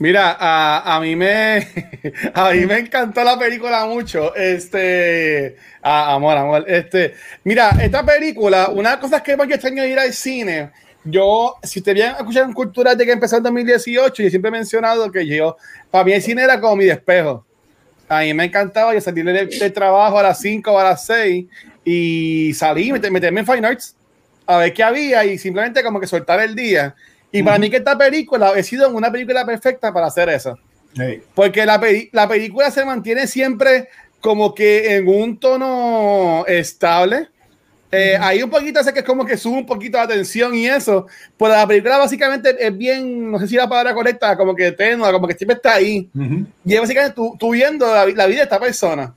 Mira, a, a, mí me a mí me encantó la película mucho. Este, amor, amor. Este, mira, esta película, una de las cosas que más yo extraño ir al cine, yo, si te bien escuchar en cultura de que empezó en 2018, y siempre he mencionado que yo, para mí el cine era como mi despejo. A mí me encantaba yo salir del, trabajo a las 5 o a las 6 y salí, meterme en Fine Arts a ver qué había y simplemente como que soltar el día. Y para mí que esta película ha sido una película perfecta para hacer eso. Porque la, la película se mantiene siempre como que en un tono estable. Eh, Hay un poquito, sé que es como que sube un poquito la tensión y eso. Pues la película básicamente es bien, no sé si la palabra correcta, como que tenue, como que siempre está ahí. Y es básicamente tú, viendo la, vida de esta persona.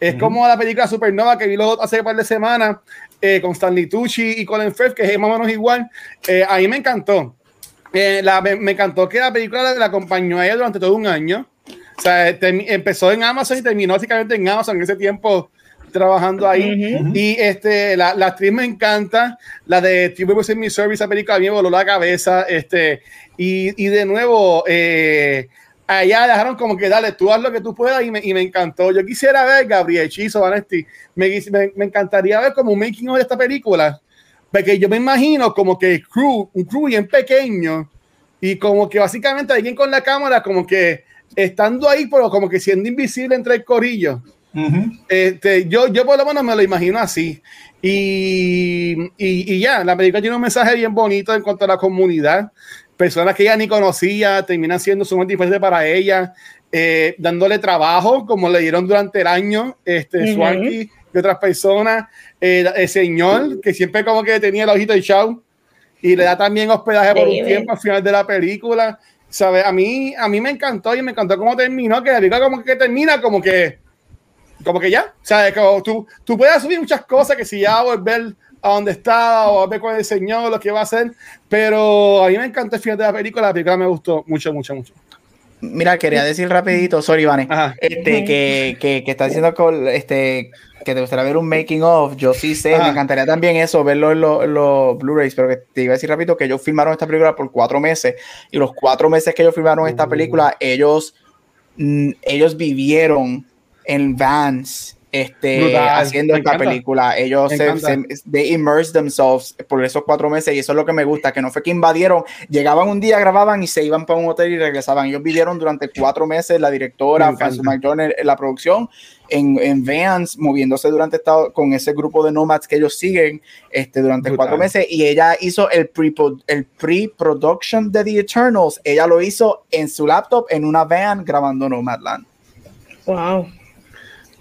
Es como la película Supernova que vi hace un par de semanas eh, con Stanley Tucci y Colin Firth, que es más o menos igual. Eh, a mí me encantó me, encantó que la película la, acompañó a ella durante todo un año. O sea, empezó en Amazon y terminó básicamente en Amazon en ese tiempo trabajando ahí. Y este, la, la, actriz me encanta. La de Triple in My Service, esa película a mí me voló la cabeza. Este, y, y de nuevo, eh, allá dejaron como que dale, tú haz lo que tú puedas y me, y me encantó. Yo quisiera ver Gabriel Chizo, Vanesti. Me, me, me, encantaría ver como un making of de esta película porque yo me imagino como que crew, un crew bien pequeño, y como que básicamente alguien con la cámara como que estando ahí, pero como que siendo invisible entre el corillo. este, yo, yo por lo menos me lo imagino así. Y, y, ya, la película tiene un mensaje bien bonito en cuanto a la comunidad. Personas que ella ni conocía terminan siendo sumamente diferentes para ella, eh, dándole trabajo, como le dieron durante el año, este, Swanky otras personas. Eh, el señor, que siempre como que tenía el ojito de show y le da también hospedaje por un tiempo al final de la película. ¿Sabe? A mí, a mí me encantó y me encantó cómo terminó, que la película como que termina como que, como que ya, ¿sabes? Como tú, tú puedes subir muchas cosas que si ya volver a donde estaba o a ver con el señor, lo que va a hacer, pero a mí me encantó el final de la película, la película me gustó mucho, mucho, mucho. Mira, quería decir rapidito, sorry, Ivane, este, que, que, que, está diciendo este, que te gustaría ver un making of, yo sí sé, me encantaría también eso, verlo en los Blu-rays, pero que te iba a decir rápido que ellos filmaron esta película por cuatro meses y los cuatro meses que ellos filmaron esta película, ellos, mm, ellos vivieron en Vans este, haciendo esta película. Ellos se, se immersed themselves por esos cuatro meses y eso es lo que me gusta, que no fue que invadieron, llegaban un día, grababan y se iban para un hotel y regresaban. Ellos vivieron durante cuatro meses, la directora, Francis McDonald, en la producción, en, en Vans, moviéndose durante esta, con ese grupo de nomads que ellos siguen este, durante cuatro meses y ella hizo el pre-production de The Eternals, ella lo hizo en su laptop en una van grabando Nomadland. Wow.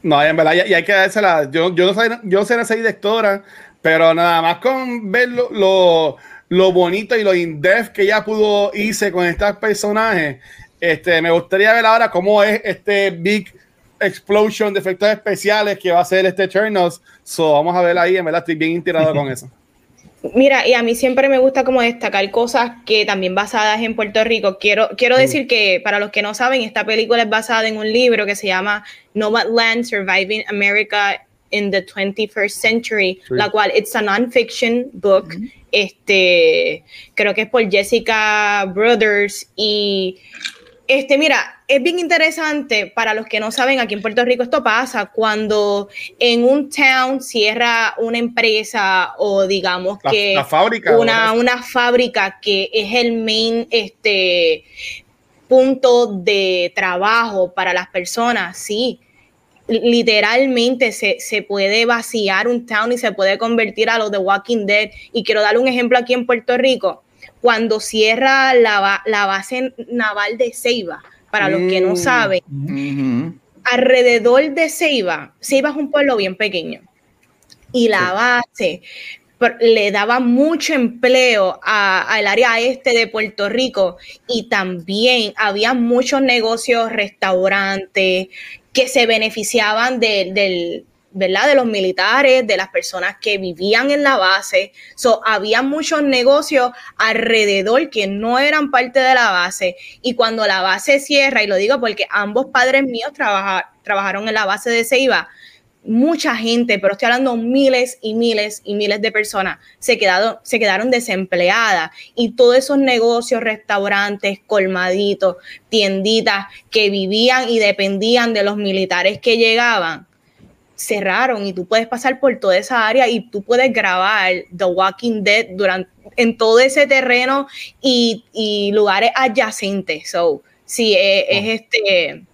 No, en verdad, y, hay que dársela. Yo, yo, no soy, yo ser esa directora, pero nada más con ver lo, lo, bonito y lo in-depth que ella pudo irse con estos personajes, este, me gustaría ver ahora cómo es este big explosion de efectos especiales que va a ser este Eternals. So, vamos a ver ahí, en verdad, estoy bien inspirado con eso. Mira, y a mí siempre me gusta como destacar cosas que también basadas en Puerto Rico. Quiero, quiero decir que para los que no saben, esta película es basada en un libro que se llama Nomadland Surviving America in the 21st Century, la cual it's a non-fiction book. Este, creo que es por Jessica Brothers y este, mira, es bien interesante para los que no saben, aquí en Puerto Rico esto pasa cuando en un town cierra una empresa o digamos que fábrica, una, una, fábrica que es el main este, punto de trabajo para las personas, sí. Literalmente se, se puede vaciar un town y se puede convertir a lo de Walking Dead. Y quiero dar un ejemplo aquí en Puerto Rico cuando cierra la, la base naval de Ceiba, para los que no mm. saben, alrededor de Ceiba, Ceiba es un pueblo bien pequeño, y la base le daba mucho empleo al área este de Puerto Rico. Y también había muchos negocios, restaurantes que se beneficiaban del, ¿verdad? De los militares, de las personas que vivían en la base. So, había muchos negocios alrededor que no eran parte de la base. Y cuando la base cierra, y lo digo porque ambos padres míos trabajaron en la base de Ceiba, mucha gente, pero estoy hablando miles y miles y miles de personas, se, quedado, se quedaron desempleadas y todos esos negocios, restaurantes, colmaditos, tienditas que vivían y dependían de los militares que llegaban, cerraron y tú puedes pasar por toda esa área y tú puedes grabar The Walking Dead durante, en todo ese terreno y, lugares adyacentes. So, sí, es, es, este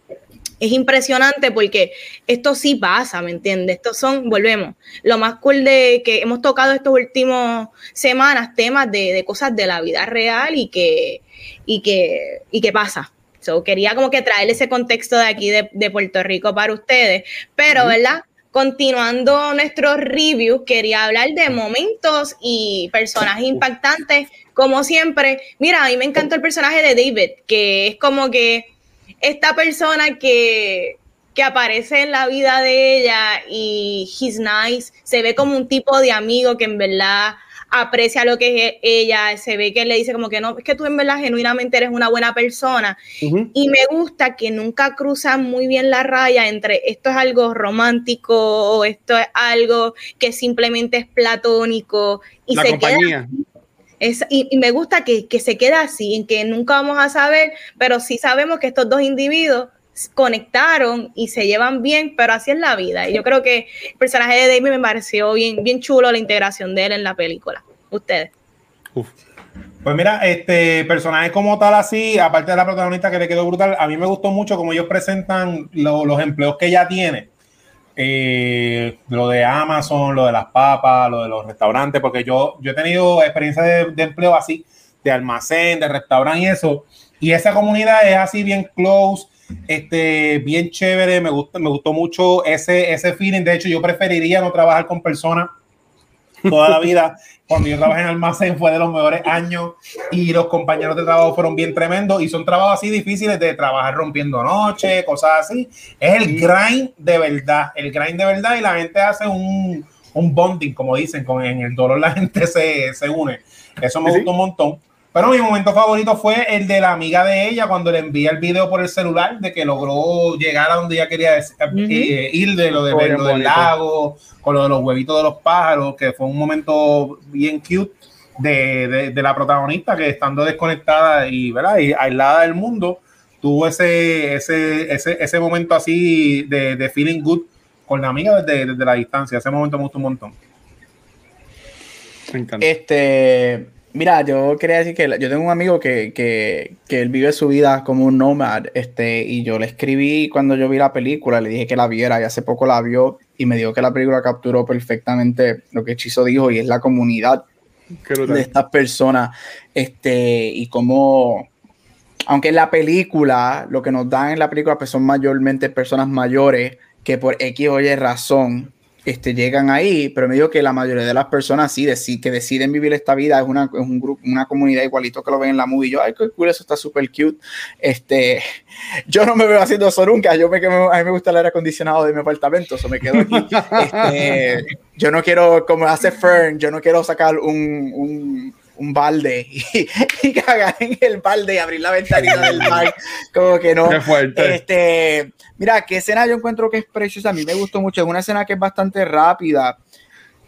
es impresionante porque esto sí pasa, ¿me entiendes? Estos son, volvemos, lo más cool de que hemos tocado estas últimas semanas, temas de, cosas de la vida real y que, y que, y que pasa. So, quería como que traer ese contexto de aquí de, de Puerto Rico para ustedes, pero, ¿verdad? Continuando nuestro review, quería hablar de momentos y personajes impactantes, como siempre. Mira, a mí me encantó el personaje de David, que es como que esta persona que, que aparece en la vida de ella y he's nice, se ve como un tipo de amigo que en verdad aprecia lo que es ella, se ve que le dice como que no, es que tú en verdad genuinamente eres una buena persona. Y me gusta que nunca cruza muy bien la raya entre esto es algo romántico o esto es algo que simplemente es platónico. Y se queda y, me gusta que, que se queda así, en que nunca vamos a saber, pero sí sabemos que estos dos individuos conectaron y se llevan bien, pero así es la vida. Y yo creo que el personaje de David me pareció bien, bien chulo la integración de él en la película. Ustedes. Pues mira, este personaje como tal así, aparte de la protagonista que le quedó brutal, a mí me gustó mucho como ellos presentan los empleos que ella tiene. Eh, lo de Amazon, lo de las papas, lo de los restaurantes, porque yo, yo he tenido experiencia de, empleo así, de almacén, de restaurante y eso. Y esa comunidad es así bien close, este, bien chévere, me, gusta, me gustó mucho ese, ese feeling. De hecho, yo preferiría no trabajar con personas toda la vida. Cuando yo trabajé en almacén fue de los mejores años y los compañeros de trabajo fueron bien tremendos y son trabajos así difíciles de trabajar rompiendo noche, cosas así. Es el grind de verdad, el grind de verdad y la gente hace un, un bonding, como dicen, con en el dolor la gente se, se une. Eso me gustó un montón. Pero mi momento favorito fue el de la amiga de ella cuando le envía el video por el celular de que logró llegar a donde ella quería eh, ir, de lo, de, lo del lago, con lo de los huevitos de los pájaros, que fue un momento bien cute de, de, la protagonista que estando desconectada y, ¿verdad? y aislada del mundo, tuvo ese, ese, ese, ese momento así de, de, feeling good con la amiga desde, desde, la distancia. Ese momento me gustó un montón. Me encanta. Este Mira, yo quería decir que yo tengo un amigo que, que, que, él vive su vida como un nomad, este, y yo le escribí cuando yo vi la película, le dije que la viera y hace poco la vio y me dijo que la película capturó perfectamente lo que Chizo dijo y es la comunidad de estas personas, este, y como, aunque en la película, lo que nos dan en la película pues son mayormente personas mayores que por X o Y razón este, llegan ahí, pero me digo que la mayoría de las personas sí, que deciden vivir esta vida es una, un grupo, una comunidad igualito que lo ven en la movie. Yo, ay, qué cool, eso está súper cute. Este, yo no me veo haciendo eso nunca. Yo me, a mí me gusta el aire acondicionado de mi apartamento, eso me quedo aquí. Este, yo no quiero, como hace Fern, yo no quiero sacar un, un un balde y, cagar en el balde y abrir la ventanita del bar. Como que no. Qué fuerte. Este, mira, qué escena yo encuentro que es preciosa. A mí me gustó mucho. Es una escena que es bastante rápida,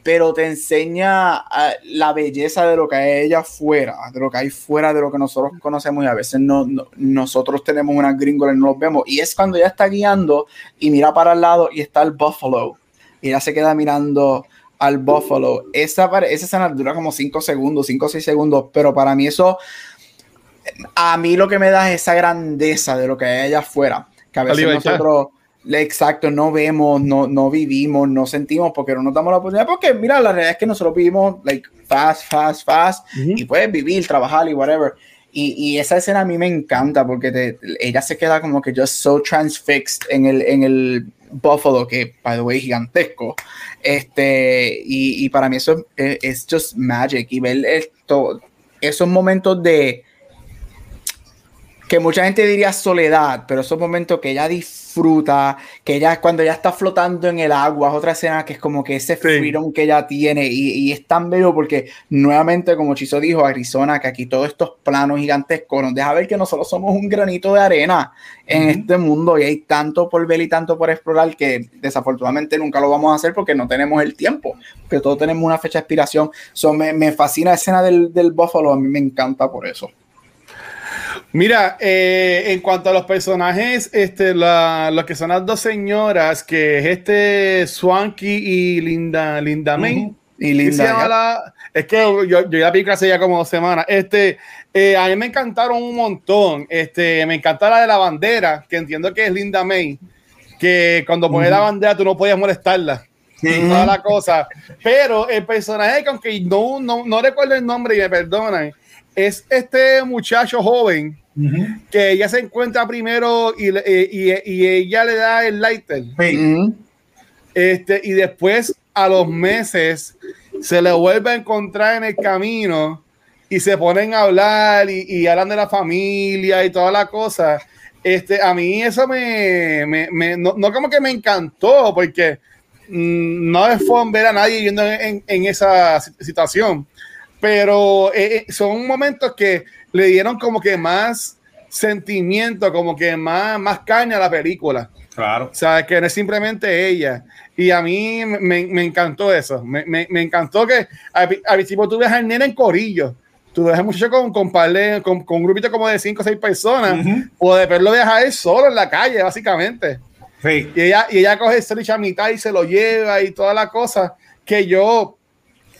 pero te enseña ah, la belleza de lo que hay ella fuera, de lo que hay fuera de lo que nosotros conocemos y a veces no, nosotros tenemos una gringola y no los vemos. Y es cuando ella está guiando y mira para el lado y está el buffalo. Y ella se queda mirando al Buffalo. Esa, esa escena dura como 5 segundos, 5 o 6 segundos, pero para mí eso, a mí lo que me da es esa grandeza de lo que hay allá afuera, que a veces nosotros, exacto, no vemos, no, no vivimos, no sentimos porque no nos damos la oportunidad, porque mira, la realidad es que nosotros vivimos like fast, fast, fast, y puedes vivir, trabajar y whatever. Y, y, esa escena a mí me encanta porque te, ella se queda como que just so transfixed en el, en el Buffalo, que, by the way, gigantesco. Este, y, y para mí eso es, just magic. Y ver esto, esos momentos de que mucha gente diría soledad, pero esos momentos que ella disfruta, que ella cuando ella está flotando en el agua, es otra escena que es como que ese freedom que ella tiene y, y, es tan bello porque nuevamente, como Chizo dijo, Arizona, que aquí todos estos planos gigantescos nos deja ver que nosotros somos un granito de arena en este mundo y hay tanto por ver y tanto por explorar que desafortunadamente nunca lo vamos a hacer porque no tenemos el tiempo, que todos tenemos una fecha de expiración. So, me, me fascina la escena del, del Buffalo, a mí me encanta por eso. Mira, eh, en cuanto a los personajes, este, la, lo que son las dos señoras, que es este Swanky y Linda, Linda May. Y Linda. La, es que yo, yo ya vi hace ya como dos semanas. Este, eh, a mí me encantaron un montón. Este, me encanta la de la bandera, que entiendo que es Linda May, que cuando pone la bandera tú no podías molestarla. Toda la cosa. Pero el personaje, que aunque no, no, no recuerdo el nombre y me perdonan, es este muchacho joven que ella se encuentra primero y, y, ella le da el lighter. este, y después a los meses se le vuelve a encontrar en el camino y se ponen a hablar y, hablan de la familia y toda la cosa. Este, a mí eso me, me, no, como que me encantó porque mm, no es fun ver a nadie yendo en, en esa situación pero eh, eh, son momentos que le dieron como que más sentimiento, como que más, más carne a la película. Claro. O sea, que no es simplemente ella. Y a mí me, me encantó eso. Me, me, me, encantó que al, principio tú ves al nene en corillo. Tú ves al muchacho con, con, con, con, un grupito como de cinco o seis personas. O de verlo dejar él solo en la calle, básicamente. Sí. Y, ella, y ella coge el a mitad y se lo lleva y toda la cosa. Que yo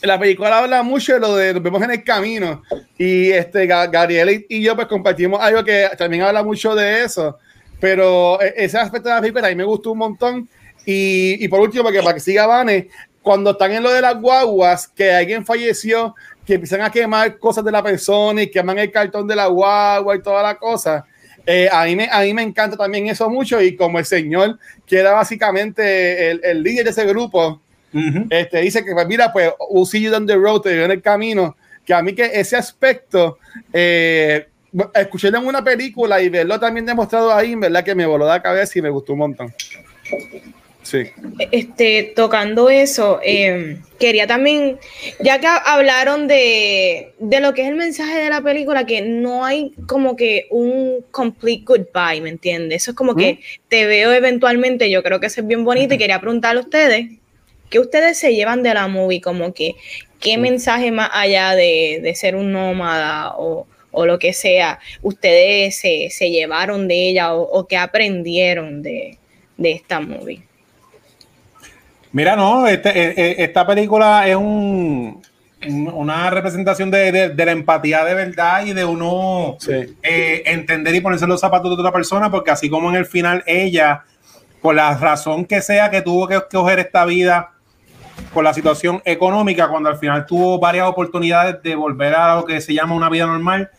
la película habla mucho de lo de nos vemos en el camino. Y este Gabriel y yo pues compartimos algo que también habla mucho de eso. Pero e, ese aspecto de la película a mí me gustó un montón. Y, y por último porque para que siga Vane cuando están en lo de las guaguas que alguien falleció que empiezan a quemar cosas de la persona y queman el cartón de la guagua y toda la cosa eh, a, mí me, a mí me encanta también eso mucho. Y como el señor que era básicamente el, el líder de ese grupo este, dice que, pues, mira, pues, we'll see you down the road, te en el camino. Que a mí que ese aspecto, eh, escucharlo en una película y verlo también demostrado ahí, en verdad que me voló la cabeza y me gustó un montón. Sí. Este, tocando eso, em, quería también, ya que hablaron de, de, lo que es el mensaje de la película, que no hay como que un complete goodbye, ¿me entiendes? Eso es como que te veo eventualmente, yo creo que eso es bien bonito y quería preguntarle a ustedes ¿Qué ustedes se llevan de la movie? Como que, ¿qué mensaje más allá de, ser un nómada o, lo que sea, ustedes se, llevaron de ella o, qué aprendieron de, esta movie? Mira, no, este, e, e, esta película es un, una representación de, la empatía de verdad y de uno eh, entender y ponerse los zapatos de otra persona, porque así como en el final ella, por la razón que sea que tuvo que escoger esta vida por la situación económica, cuando al final tuvo varias oportunidades de volver a lo que se llama una vida normal,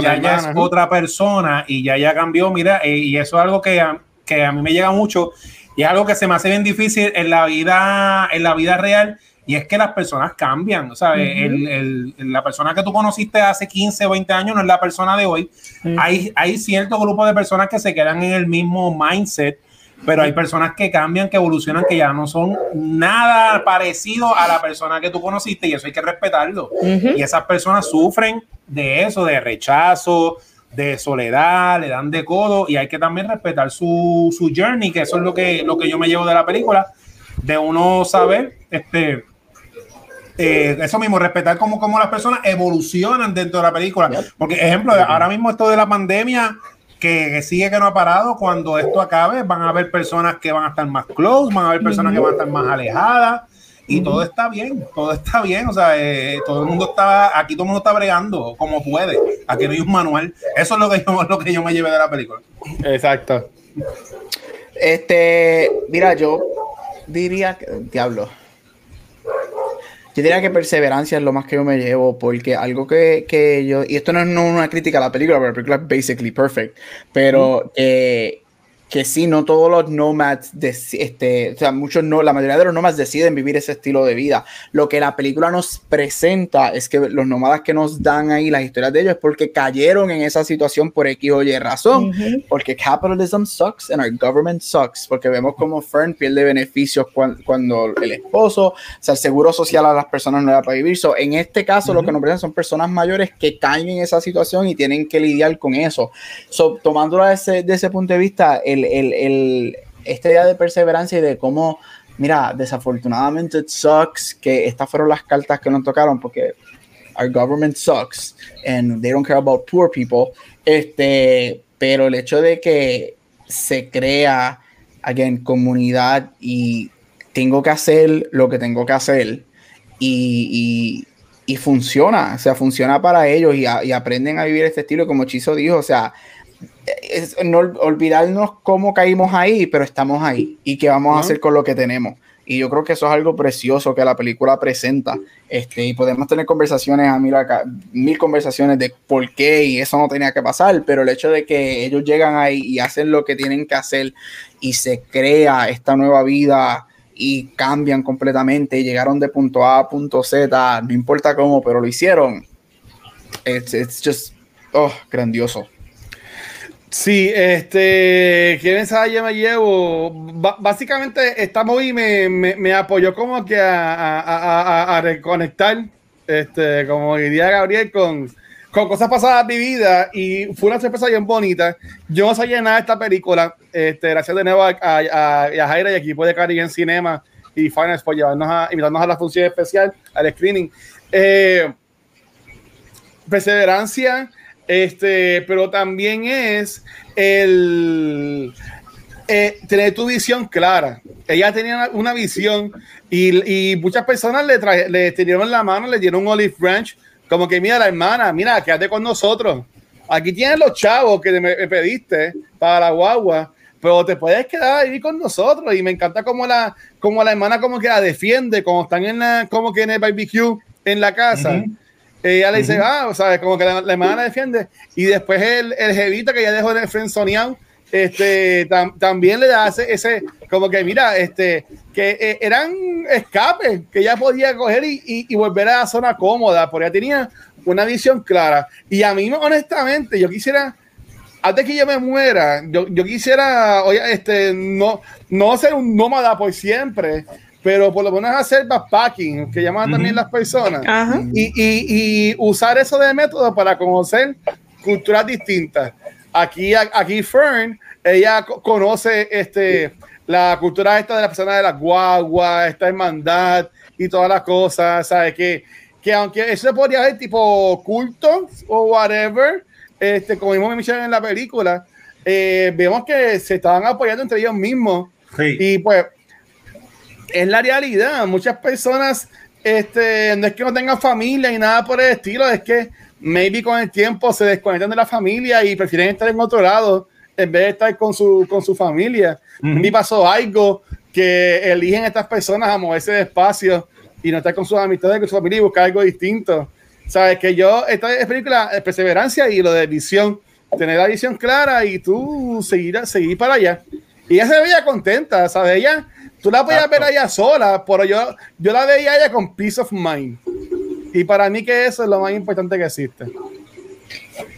ya ella es otra persona y ya ya cambió, mira, eh, y eso es algo que a, que a mí me llega mucho y es algo que se me hace bien difícil en la vida, en la vida real, y es que las personas cambian, o sea, la persona que tú conociste hace 15 o 20 años no es la persona de hoy. hay, hay cierto grupo de personas que se quedan en el mismo mindset pero hay personas que cambian, que evolucionan, que ya no son nada parecido a la persona que tú conociste y eso hay que respetarlo. Y esas personas sufren de eso, de rechazo, de soledad, le dan de codo y hay que también respetar su, su journey, que eso es lo que, lo que yo me llevo de la película, de uno saber, este, eh, eso mismo, respetar cómo, cómo las personas evolucionan dentro de la película. Porque, ejemplo, ahora mismo esto de la pandemia que, sigue que no ha parado. Cuando esto acabe, van a haber personas que van a estar más close, van a haber personas que van a estar más alejadas. Y todo está bien, todo está bien. O sea, eh, todo el mundo está, aquí todo el mundo está bregando como puede. Aquí no hay un manual. Eso es lo que yo, lo que yo me llevé de la película. Exacto. Este, mira, yo diría que, diablo, yo diría que perseverancia es lo más que yo me llevo, porque algo que, que yo, y esto no es una crítica a la película, porque la película es basically perfect, pero eh, que sí, no todos los nomads, de, este, o sea, muchos no, la mayoría de los nomads deciden vivir ese estilo de vida. Lo que la película nos presenta es que los nómadas que nos dan ahí las historias de ellos es porque cayeron en esa situación por X o Y razón, porque capitalism sucks and our government sucks, porque vemos como Fern pierde beneficios cuando, el esposo, o sea, el seguro social a las personas no era para vivir. So, en este caso, lo que nos presentan son personas mayores que caen en esa situación y tienen que lidiar con eso. So, tomándolo desde ese punto de vista, el el, el, esta idea de perseverancia y de cómo, mira, desafortunadamente it sucks que estas fueron las cartas que nos tocaron porque our government sucks and they don't care about poor people. Este, pero el hecho de que se crea, again, comunidad y tengo que hacer lo que tengo que hacer y, y, y funciona, o sea, funciona para ellos y, y, aprenden a vivir este estilo, como Chizo dijo, o sea, es no olvidarnos cómo caímos ahí, pero estamos ahí y qué vamos a hacer con lo que tenemos. Y yo creo que eso es algo precioso que la película presenta. Este, y podemos tener conversaciones a mil, mil conversaciones de por qué y eso no tenía que pasar, pero el hecho de que ellos llegan ahí y hacen lo que tienen que hacer y se crea esta nueva vida y cambian completamente y llegaron de punto A a punto Z, no importa cómo, pero lo hicieron. It's, it's just, oh, grandioso. Sí, este, ¿quién sabe? Yo me llevo. básicamente, esta movie me, me, apoyó como que a, reconectar, este, como diría Gabriel, con, con cosas pasadas vida y fue una sorpresa bien bonita. Yo no sabía nada de esta película. Este, gracias de nuevo a, a, a Jaira y equipo de Cari en Cinema y Finance por llevarnos a, invitarnos a la función especial, al screening. Eh, perseverancia este, pero también es el, eh, tener tu visión clara. Ella tenía una, visión y, muchas personas le, traje, le la mano, le dieron un olive branch, como que mira la hermana, mira, quédate con nosotros. Aquí tienes los chavos que me, pediste para la guagua, pero te puedes quedar ahí con nosotros. Y me encanta como la, como la hermana como que la defiende, como están en la, como que en el barbecue en la casa. Ella le dice, ah, o sea, como que la, hermana la defiende. Y después el, el jevito que ya dejó de frenzoneado este, también le hace ese, como que mira, este, que eh, eran escapes que ya podía coger y, y, volver a la zona cómoda, porque ya tenía una visión clara. Y a mí, honestamente, yo quisiera, antes que yo me muera, yo, yo quisiera, oye, este, no, no ser un nómada por siempre, pero por lo menos hacer backpacking, que llaman también las personas, y, y, y, usar eso de método para conocer culturas distintas. Aquí, aquí Fern, ella conoce este, la cultura esta de la persona de la guagua, esta hermandad y todas las cosas, ¿sabes? Que, que aunque eso podría ver tipo culto o whatever, este, como vimos en la película, eh, vemos que se estaban apoyando entre ellos mismos. Y pues, es la realidad. Muchas personas, este, no es que no tengan familia y nada por el estilo, es que maybe con el tiempo se desconectan de la familia y prefieren estar en otro lado en vez de estar con su, con su familia. Uh pasó algo que eligen estas personas a moverse despacio y no estar con sus amistades, con su familia y buscar algo distinto. Sabes que yo, esta es película de perseverancia y lo de visión, tener la visión clara y tú seguir, seguir para allá. Y ella se veía contenta, ¿sabes? Ella, tú la podías ver allá sola, pero yo, yo la veía ella con peace of mind. Y para mí que eso es lo más importante que existe.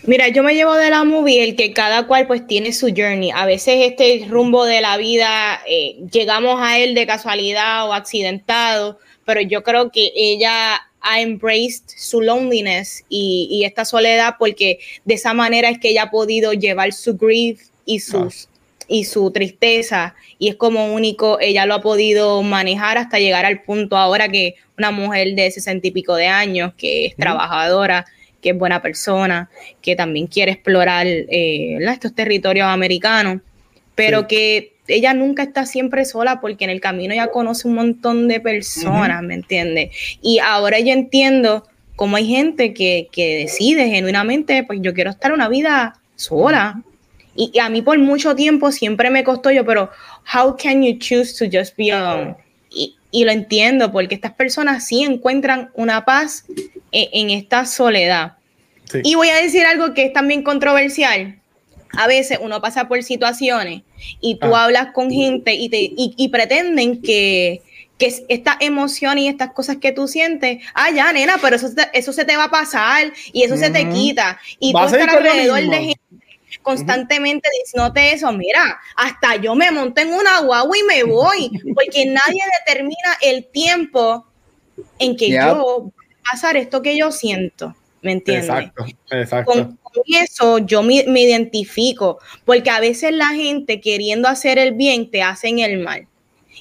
Mira, yo me llevo de la movie el que cada cual pues tiene su journey. A veces este rumbo de la vida eh, llegamos a él de casualidad o accidentado, pero yo creo que ella ha embraced su loneliness y, y, esta soledad porque de esa manera es que ella ha podido llevar su grief y sus y su tristeza y es como único, ella lo ha podido manejar hasta llegar al punto ahora que una mujer de sesenta y pico de años, que es trabajadora, que es buena persona, que también quiere explorar eh, estos territorios americanos, pero que ella nunca está siempre sola porque en el camino ya conoce un montón de personas, ¿me entiende? Y ahora yo entiendo cómo hay gente que, que decide genuinamente, pues yo quiero estar una vida sola, y, a mí por mucho tiempo siempre me costó yo, pero how can you choose to just be alone? Y, y lo entiendo, porque estas personas sí encuentran una paz e, en, esta soledad. Y voy a decir algo que es también controversial. A veces uno pasa por situaciones y tú ah. hablas con gente y, te, y, pretenden que, que estas emociones y estas cosas que tú sientes, ah, ya, nena, pero eso, eso se te va a pasar y eso se te quita. Y tú estás alrededor de gente constantemente diciéndote eso, mira, hasta yo me monté en una guagua y me voy, porque nadie determina el tiempo en que yo pasar esto que yo siento, ¿me entiendes? Exacto, exacto. Con, eso yo me, me, identifico, porque a veces la gente queriendo hacer el bien te hacen el mal.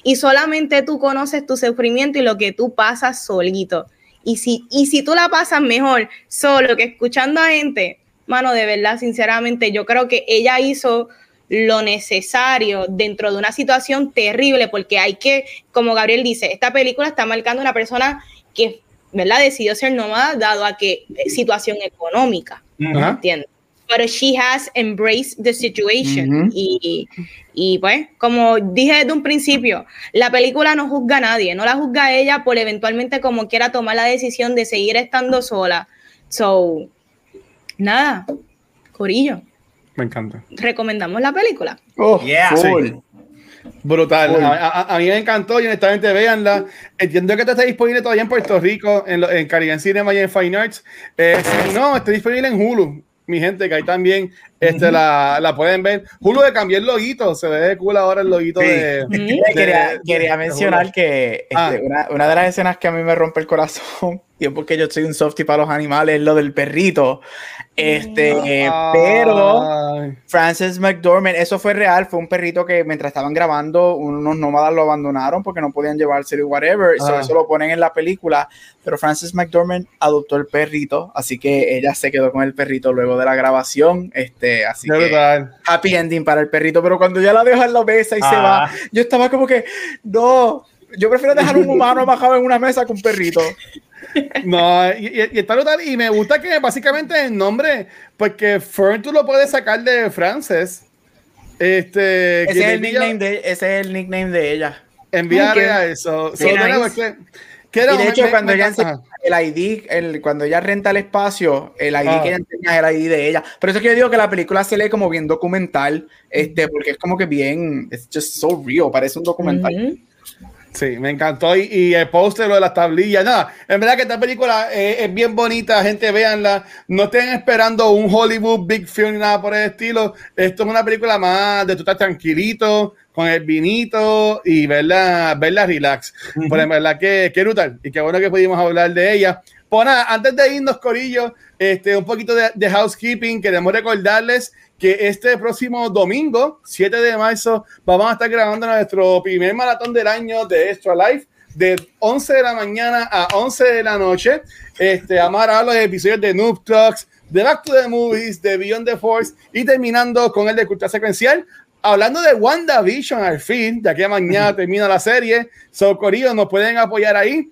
Y solamente tú conoces tu sufrimiento y lo que tú pasas solito. Y si, y si tú la pasas mejor solo que escuchando a gente, mano, de verdad, sinceramente, yo creo que ella hizo lo necesario dentro de una situación terrible, porque hay que, como Gabriel dice, esta película está marcando una persona que, ¿verdad?, decidió ser nómada dado a que eh, situación económica, ¿entiendes? Pero she has embraced the situation. y, y, pues, como dije desde un principio, la película no juzga a nadie, no la juzga a ella por eventualmente como quiera tomar la decisión de seguir estando sola. So, nada, Corillo. Me encanta. ¿Recomendamos la película? Oh, yeah. Brutal. A, mí me encantó y honestamente véanla. Entiendo que esto está disponible todavía en Puerto Rico, en, en Caribbean Cinema y en Fine Arts. Eh, no, está disponible en Hulu mi gente, que ahí también este, la, la, pueden ver. Hulu de cambiar el loguito, se ve cool ahora el loguito de, Quería, quería mencionar que este, ah. una, una, de las escenas que a mí me rompe el corazón, y es porque yo soy un softy para los animales, es lo del perrito. Este, pero Francis McDormand, eso fue real, fue un perrito que mientras estaban grabando, unos nómadas lo abandonaron porque no podían llevarse whatever, ah. eso lo ponen en la película, pero Francis McDormand adoptó el perrito, así que ella se quedó con el perrito luego de la grabación, este, Así que happy ending para el perrito, pero cuando ya la deja en la mesa y se va, ah. yo estaba como que, no, yo prefiero dejar un humano bajado en una mesa que un perrito. No, y, está brutal. Y me gusta que básicamente el nombre, porque Fern tú lo puedes sacar de Frances. Este, ese, es el nickname de, ese es el nickname de ella. Enviarle a eso. y de hecho, cuando ella el ID, el, cuando ella renta el espacio, el ID que ella enseña es el ID de ella. Por eso es que yo digo que la película se lee como bien documental, este, porque es como que bien, es just so real, parece un documental. Sí, me encantó. Y, el póster, lo de las tablillas. Nada, en verdad que esta película eh, es bien bonita, gente, véanla. No estén esperando un Hollywood Big Film ni nada por el estilo. Esto es una película más de tú estar tranquilito, con el vinito y verla, verla relax. Por en verdad que, que brutal. Y qué bueno que pudimos hablar de ella. Pues nada, antes de irnos, Corillo, este, un poquito de, de housekeeping. Queremos recordarles que este próximo domingo, 7 de marzo, vamos a estar grabando nuestro primer maratón del año de Extra Life de 11 de la mañana a 11 de la noche. Este, vamos a grabar los episodios de Noob Talks, de Back to the Movies, de Beyond the Force y terminando con el de Cultura Secuencial. Hablando de WandaVision al fin, ya que mañana termina la serie, so nos pueden apoyar ahí.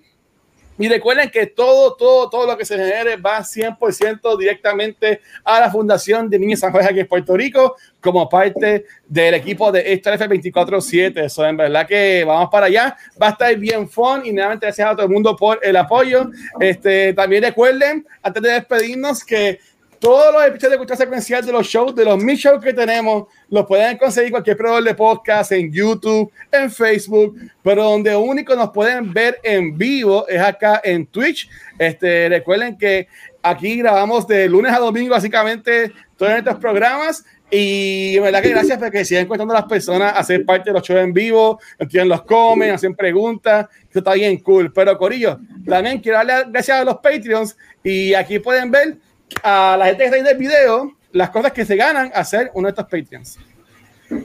Y recuerden que todo, todo, todo lo que se genere va 100% directamente a la Fundación de Niños San Jorge aquí en Puerto Rico como parte del equipo de Extra F247. Eso en verdad que vamos para allá. Va a estar bien fun y nuevamente gracias a todo el mundo por el apoyo. Este, también recuerden, antes de despedirnos, que todos los episodios de cultura secuencial de los shows, de los mil shows que tenemos, los pueden conseguir cualquier proveedor de podcast en YouTube, en Facebook, pero donde único nos pueden ver en vivo es acá en Twitch. Este, recuerden que aquí grabamos de lunes a domingo básicamente todos estos programas y en verdad que gracias porque siguen encontrando las personas a hacer parte de los shows en vivo, entienden los comen, hacen preguntas, eso está bien cool. Pero Corillo, también quiero darle gracias a los Patreons y aquí pueden ver a la gente que está en el video las cosas que se ganan hacer uno de estos Patreons.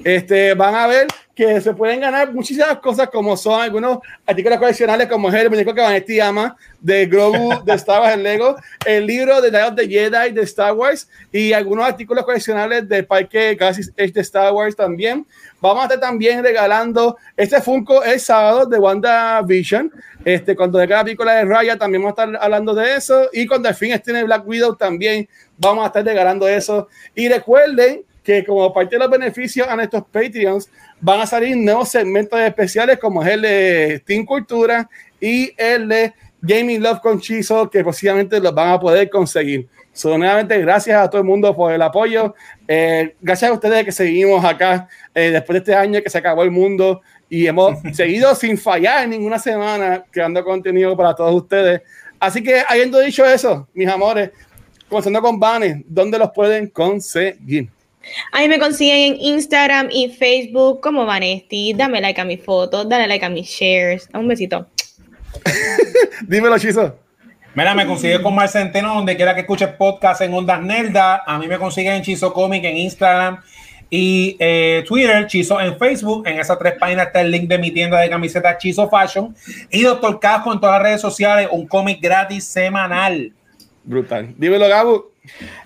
Este, van a ver que se pueden ganar muchísimas cosas como son algunos artículos coleccionables como es el muñeco que Vanetti ama de Grogu de Star Wars en Lego, el libro de of the Jedi de Star Wars y algunos artículos coleccionables del parque Galaxy Edge de Star Wars también. Vamos a estar también regalando este Funko el sábado de WandaVision. Este, cuando de cada película de Raya también vamos a estar hablando de eso. Y cuando al fin esté en Black Widow también vamos a estar regalando eso. Y recuerden que como parte de los beneficios a nuestros Patreons van a salir nuevos segmentos especiales como es el de Team Cultura y el de Gaming Love con Chizo que posiblemente los van a poder conseguir. So, nuevamente, gracias a todo el mundo por el apoyo. Eh, gracias a ustedes que seguimos acá eh, después de este año que se acabó el mundo y hemos seguido sin fallar ninguna semana creando contenido para todos ustedes. Así que, habiendo dicho eso, mis amores, comenzando con Vanes, ¿dónde los pueden conseguir? Ahí me consiguen en Instagram y Facebook como Vanesti. Dame like a mi foto, dale like a mis shares. Un besito. Dímelo, Chizo. Mira, me consigue con Mar Centeno, donde quiera que escuches podcast en Ondas Nerda. A mí me consiguen en Chizo Comic en Instagram y eh, Twitter, Chizo en Facebook. En esas tres páginas está el link de mi tienda de camisetas Chizo Fashion. Y Doctor Casco en todas las redes sociales, un cómic gratis semanal. Brutal. Dímelo, Gabo.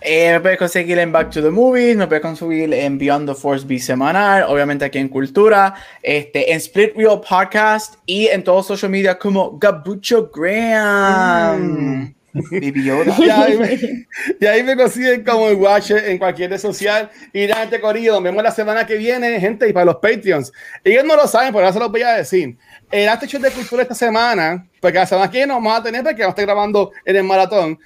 Eh, me puedes conseguir en Back to the Movies, me puedes conseguir en Beyond the Force semanal obviamente aquí en Cultura, este, en Split Real Podcast y en todos social media como Gabucho Graham. Mm. y, ahí me, y ahí me consiguen como el Watcher en cualquier red social. Y la gente corrido, nos vemos la semana que viene, gente, y para los Patreons. Ellos no lo saben, pero ahora se los voy a decir el After Show de Cultura esta semana, porque la semana que viene nos vamos a tener porque vamos a estar grabando en el maratón.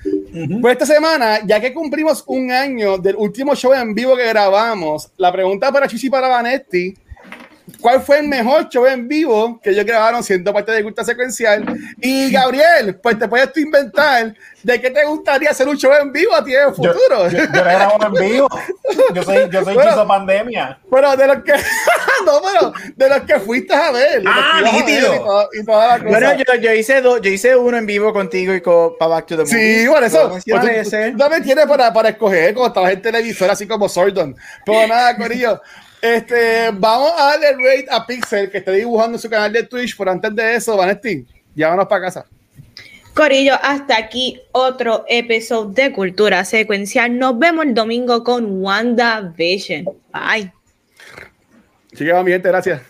Pues esta semana, ya que cumplimos un año del último show en vivo que grabamos, la pregunta para Chichi y para Vanetti ¿Cuál fue el mejor show en vivo que ellos grabaron siendo parte de Cultura Secuencial? Y Gabriel, pues te puedes inventar de qué te gustaría hacer un show en vivo a ti en el futuro. Yo, yo, grabo en vivo. Yo soy, yo soy bueno, pandemia. Pero de los que no, pero de los que fuiste a ver. Ah, nítido. Y, toda, bueno, yo, yo hice dos, yo hice uno en vivo contigo y con para Back to the Movie. Sí, por eso. Pues tú, no me tienes para, para escoger como estabas en televisor así como Sordon. Pero nada, Corillo. Este, vamos a darle rate a Pixel que está dibujando en su canal de Twitch, pero antes de eso, Vanesti, llévanos para casa. Corillo, hasta aquí otro episodio de Cultura Secuencial. Nos vemos el domingo con WandaVision. Bye. Chiquillos, mi gente, gracias.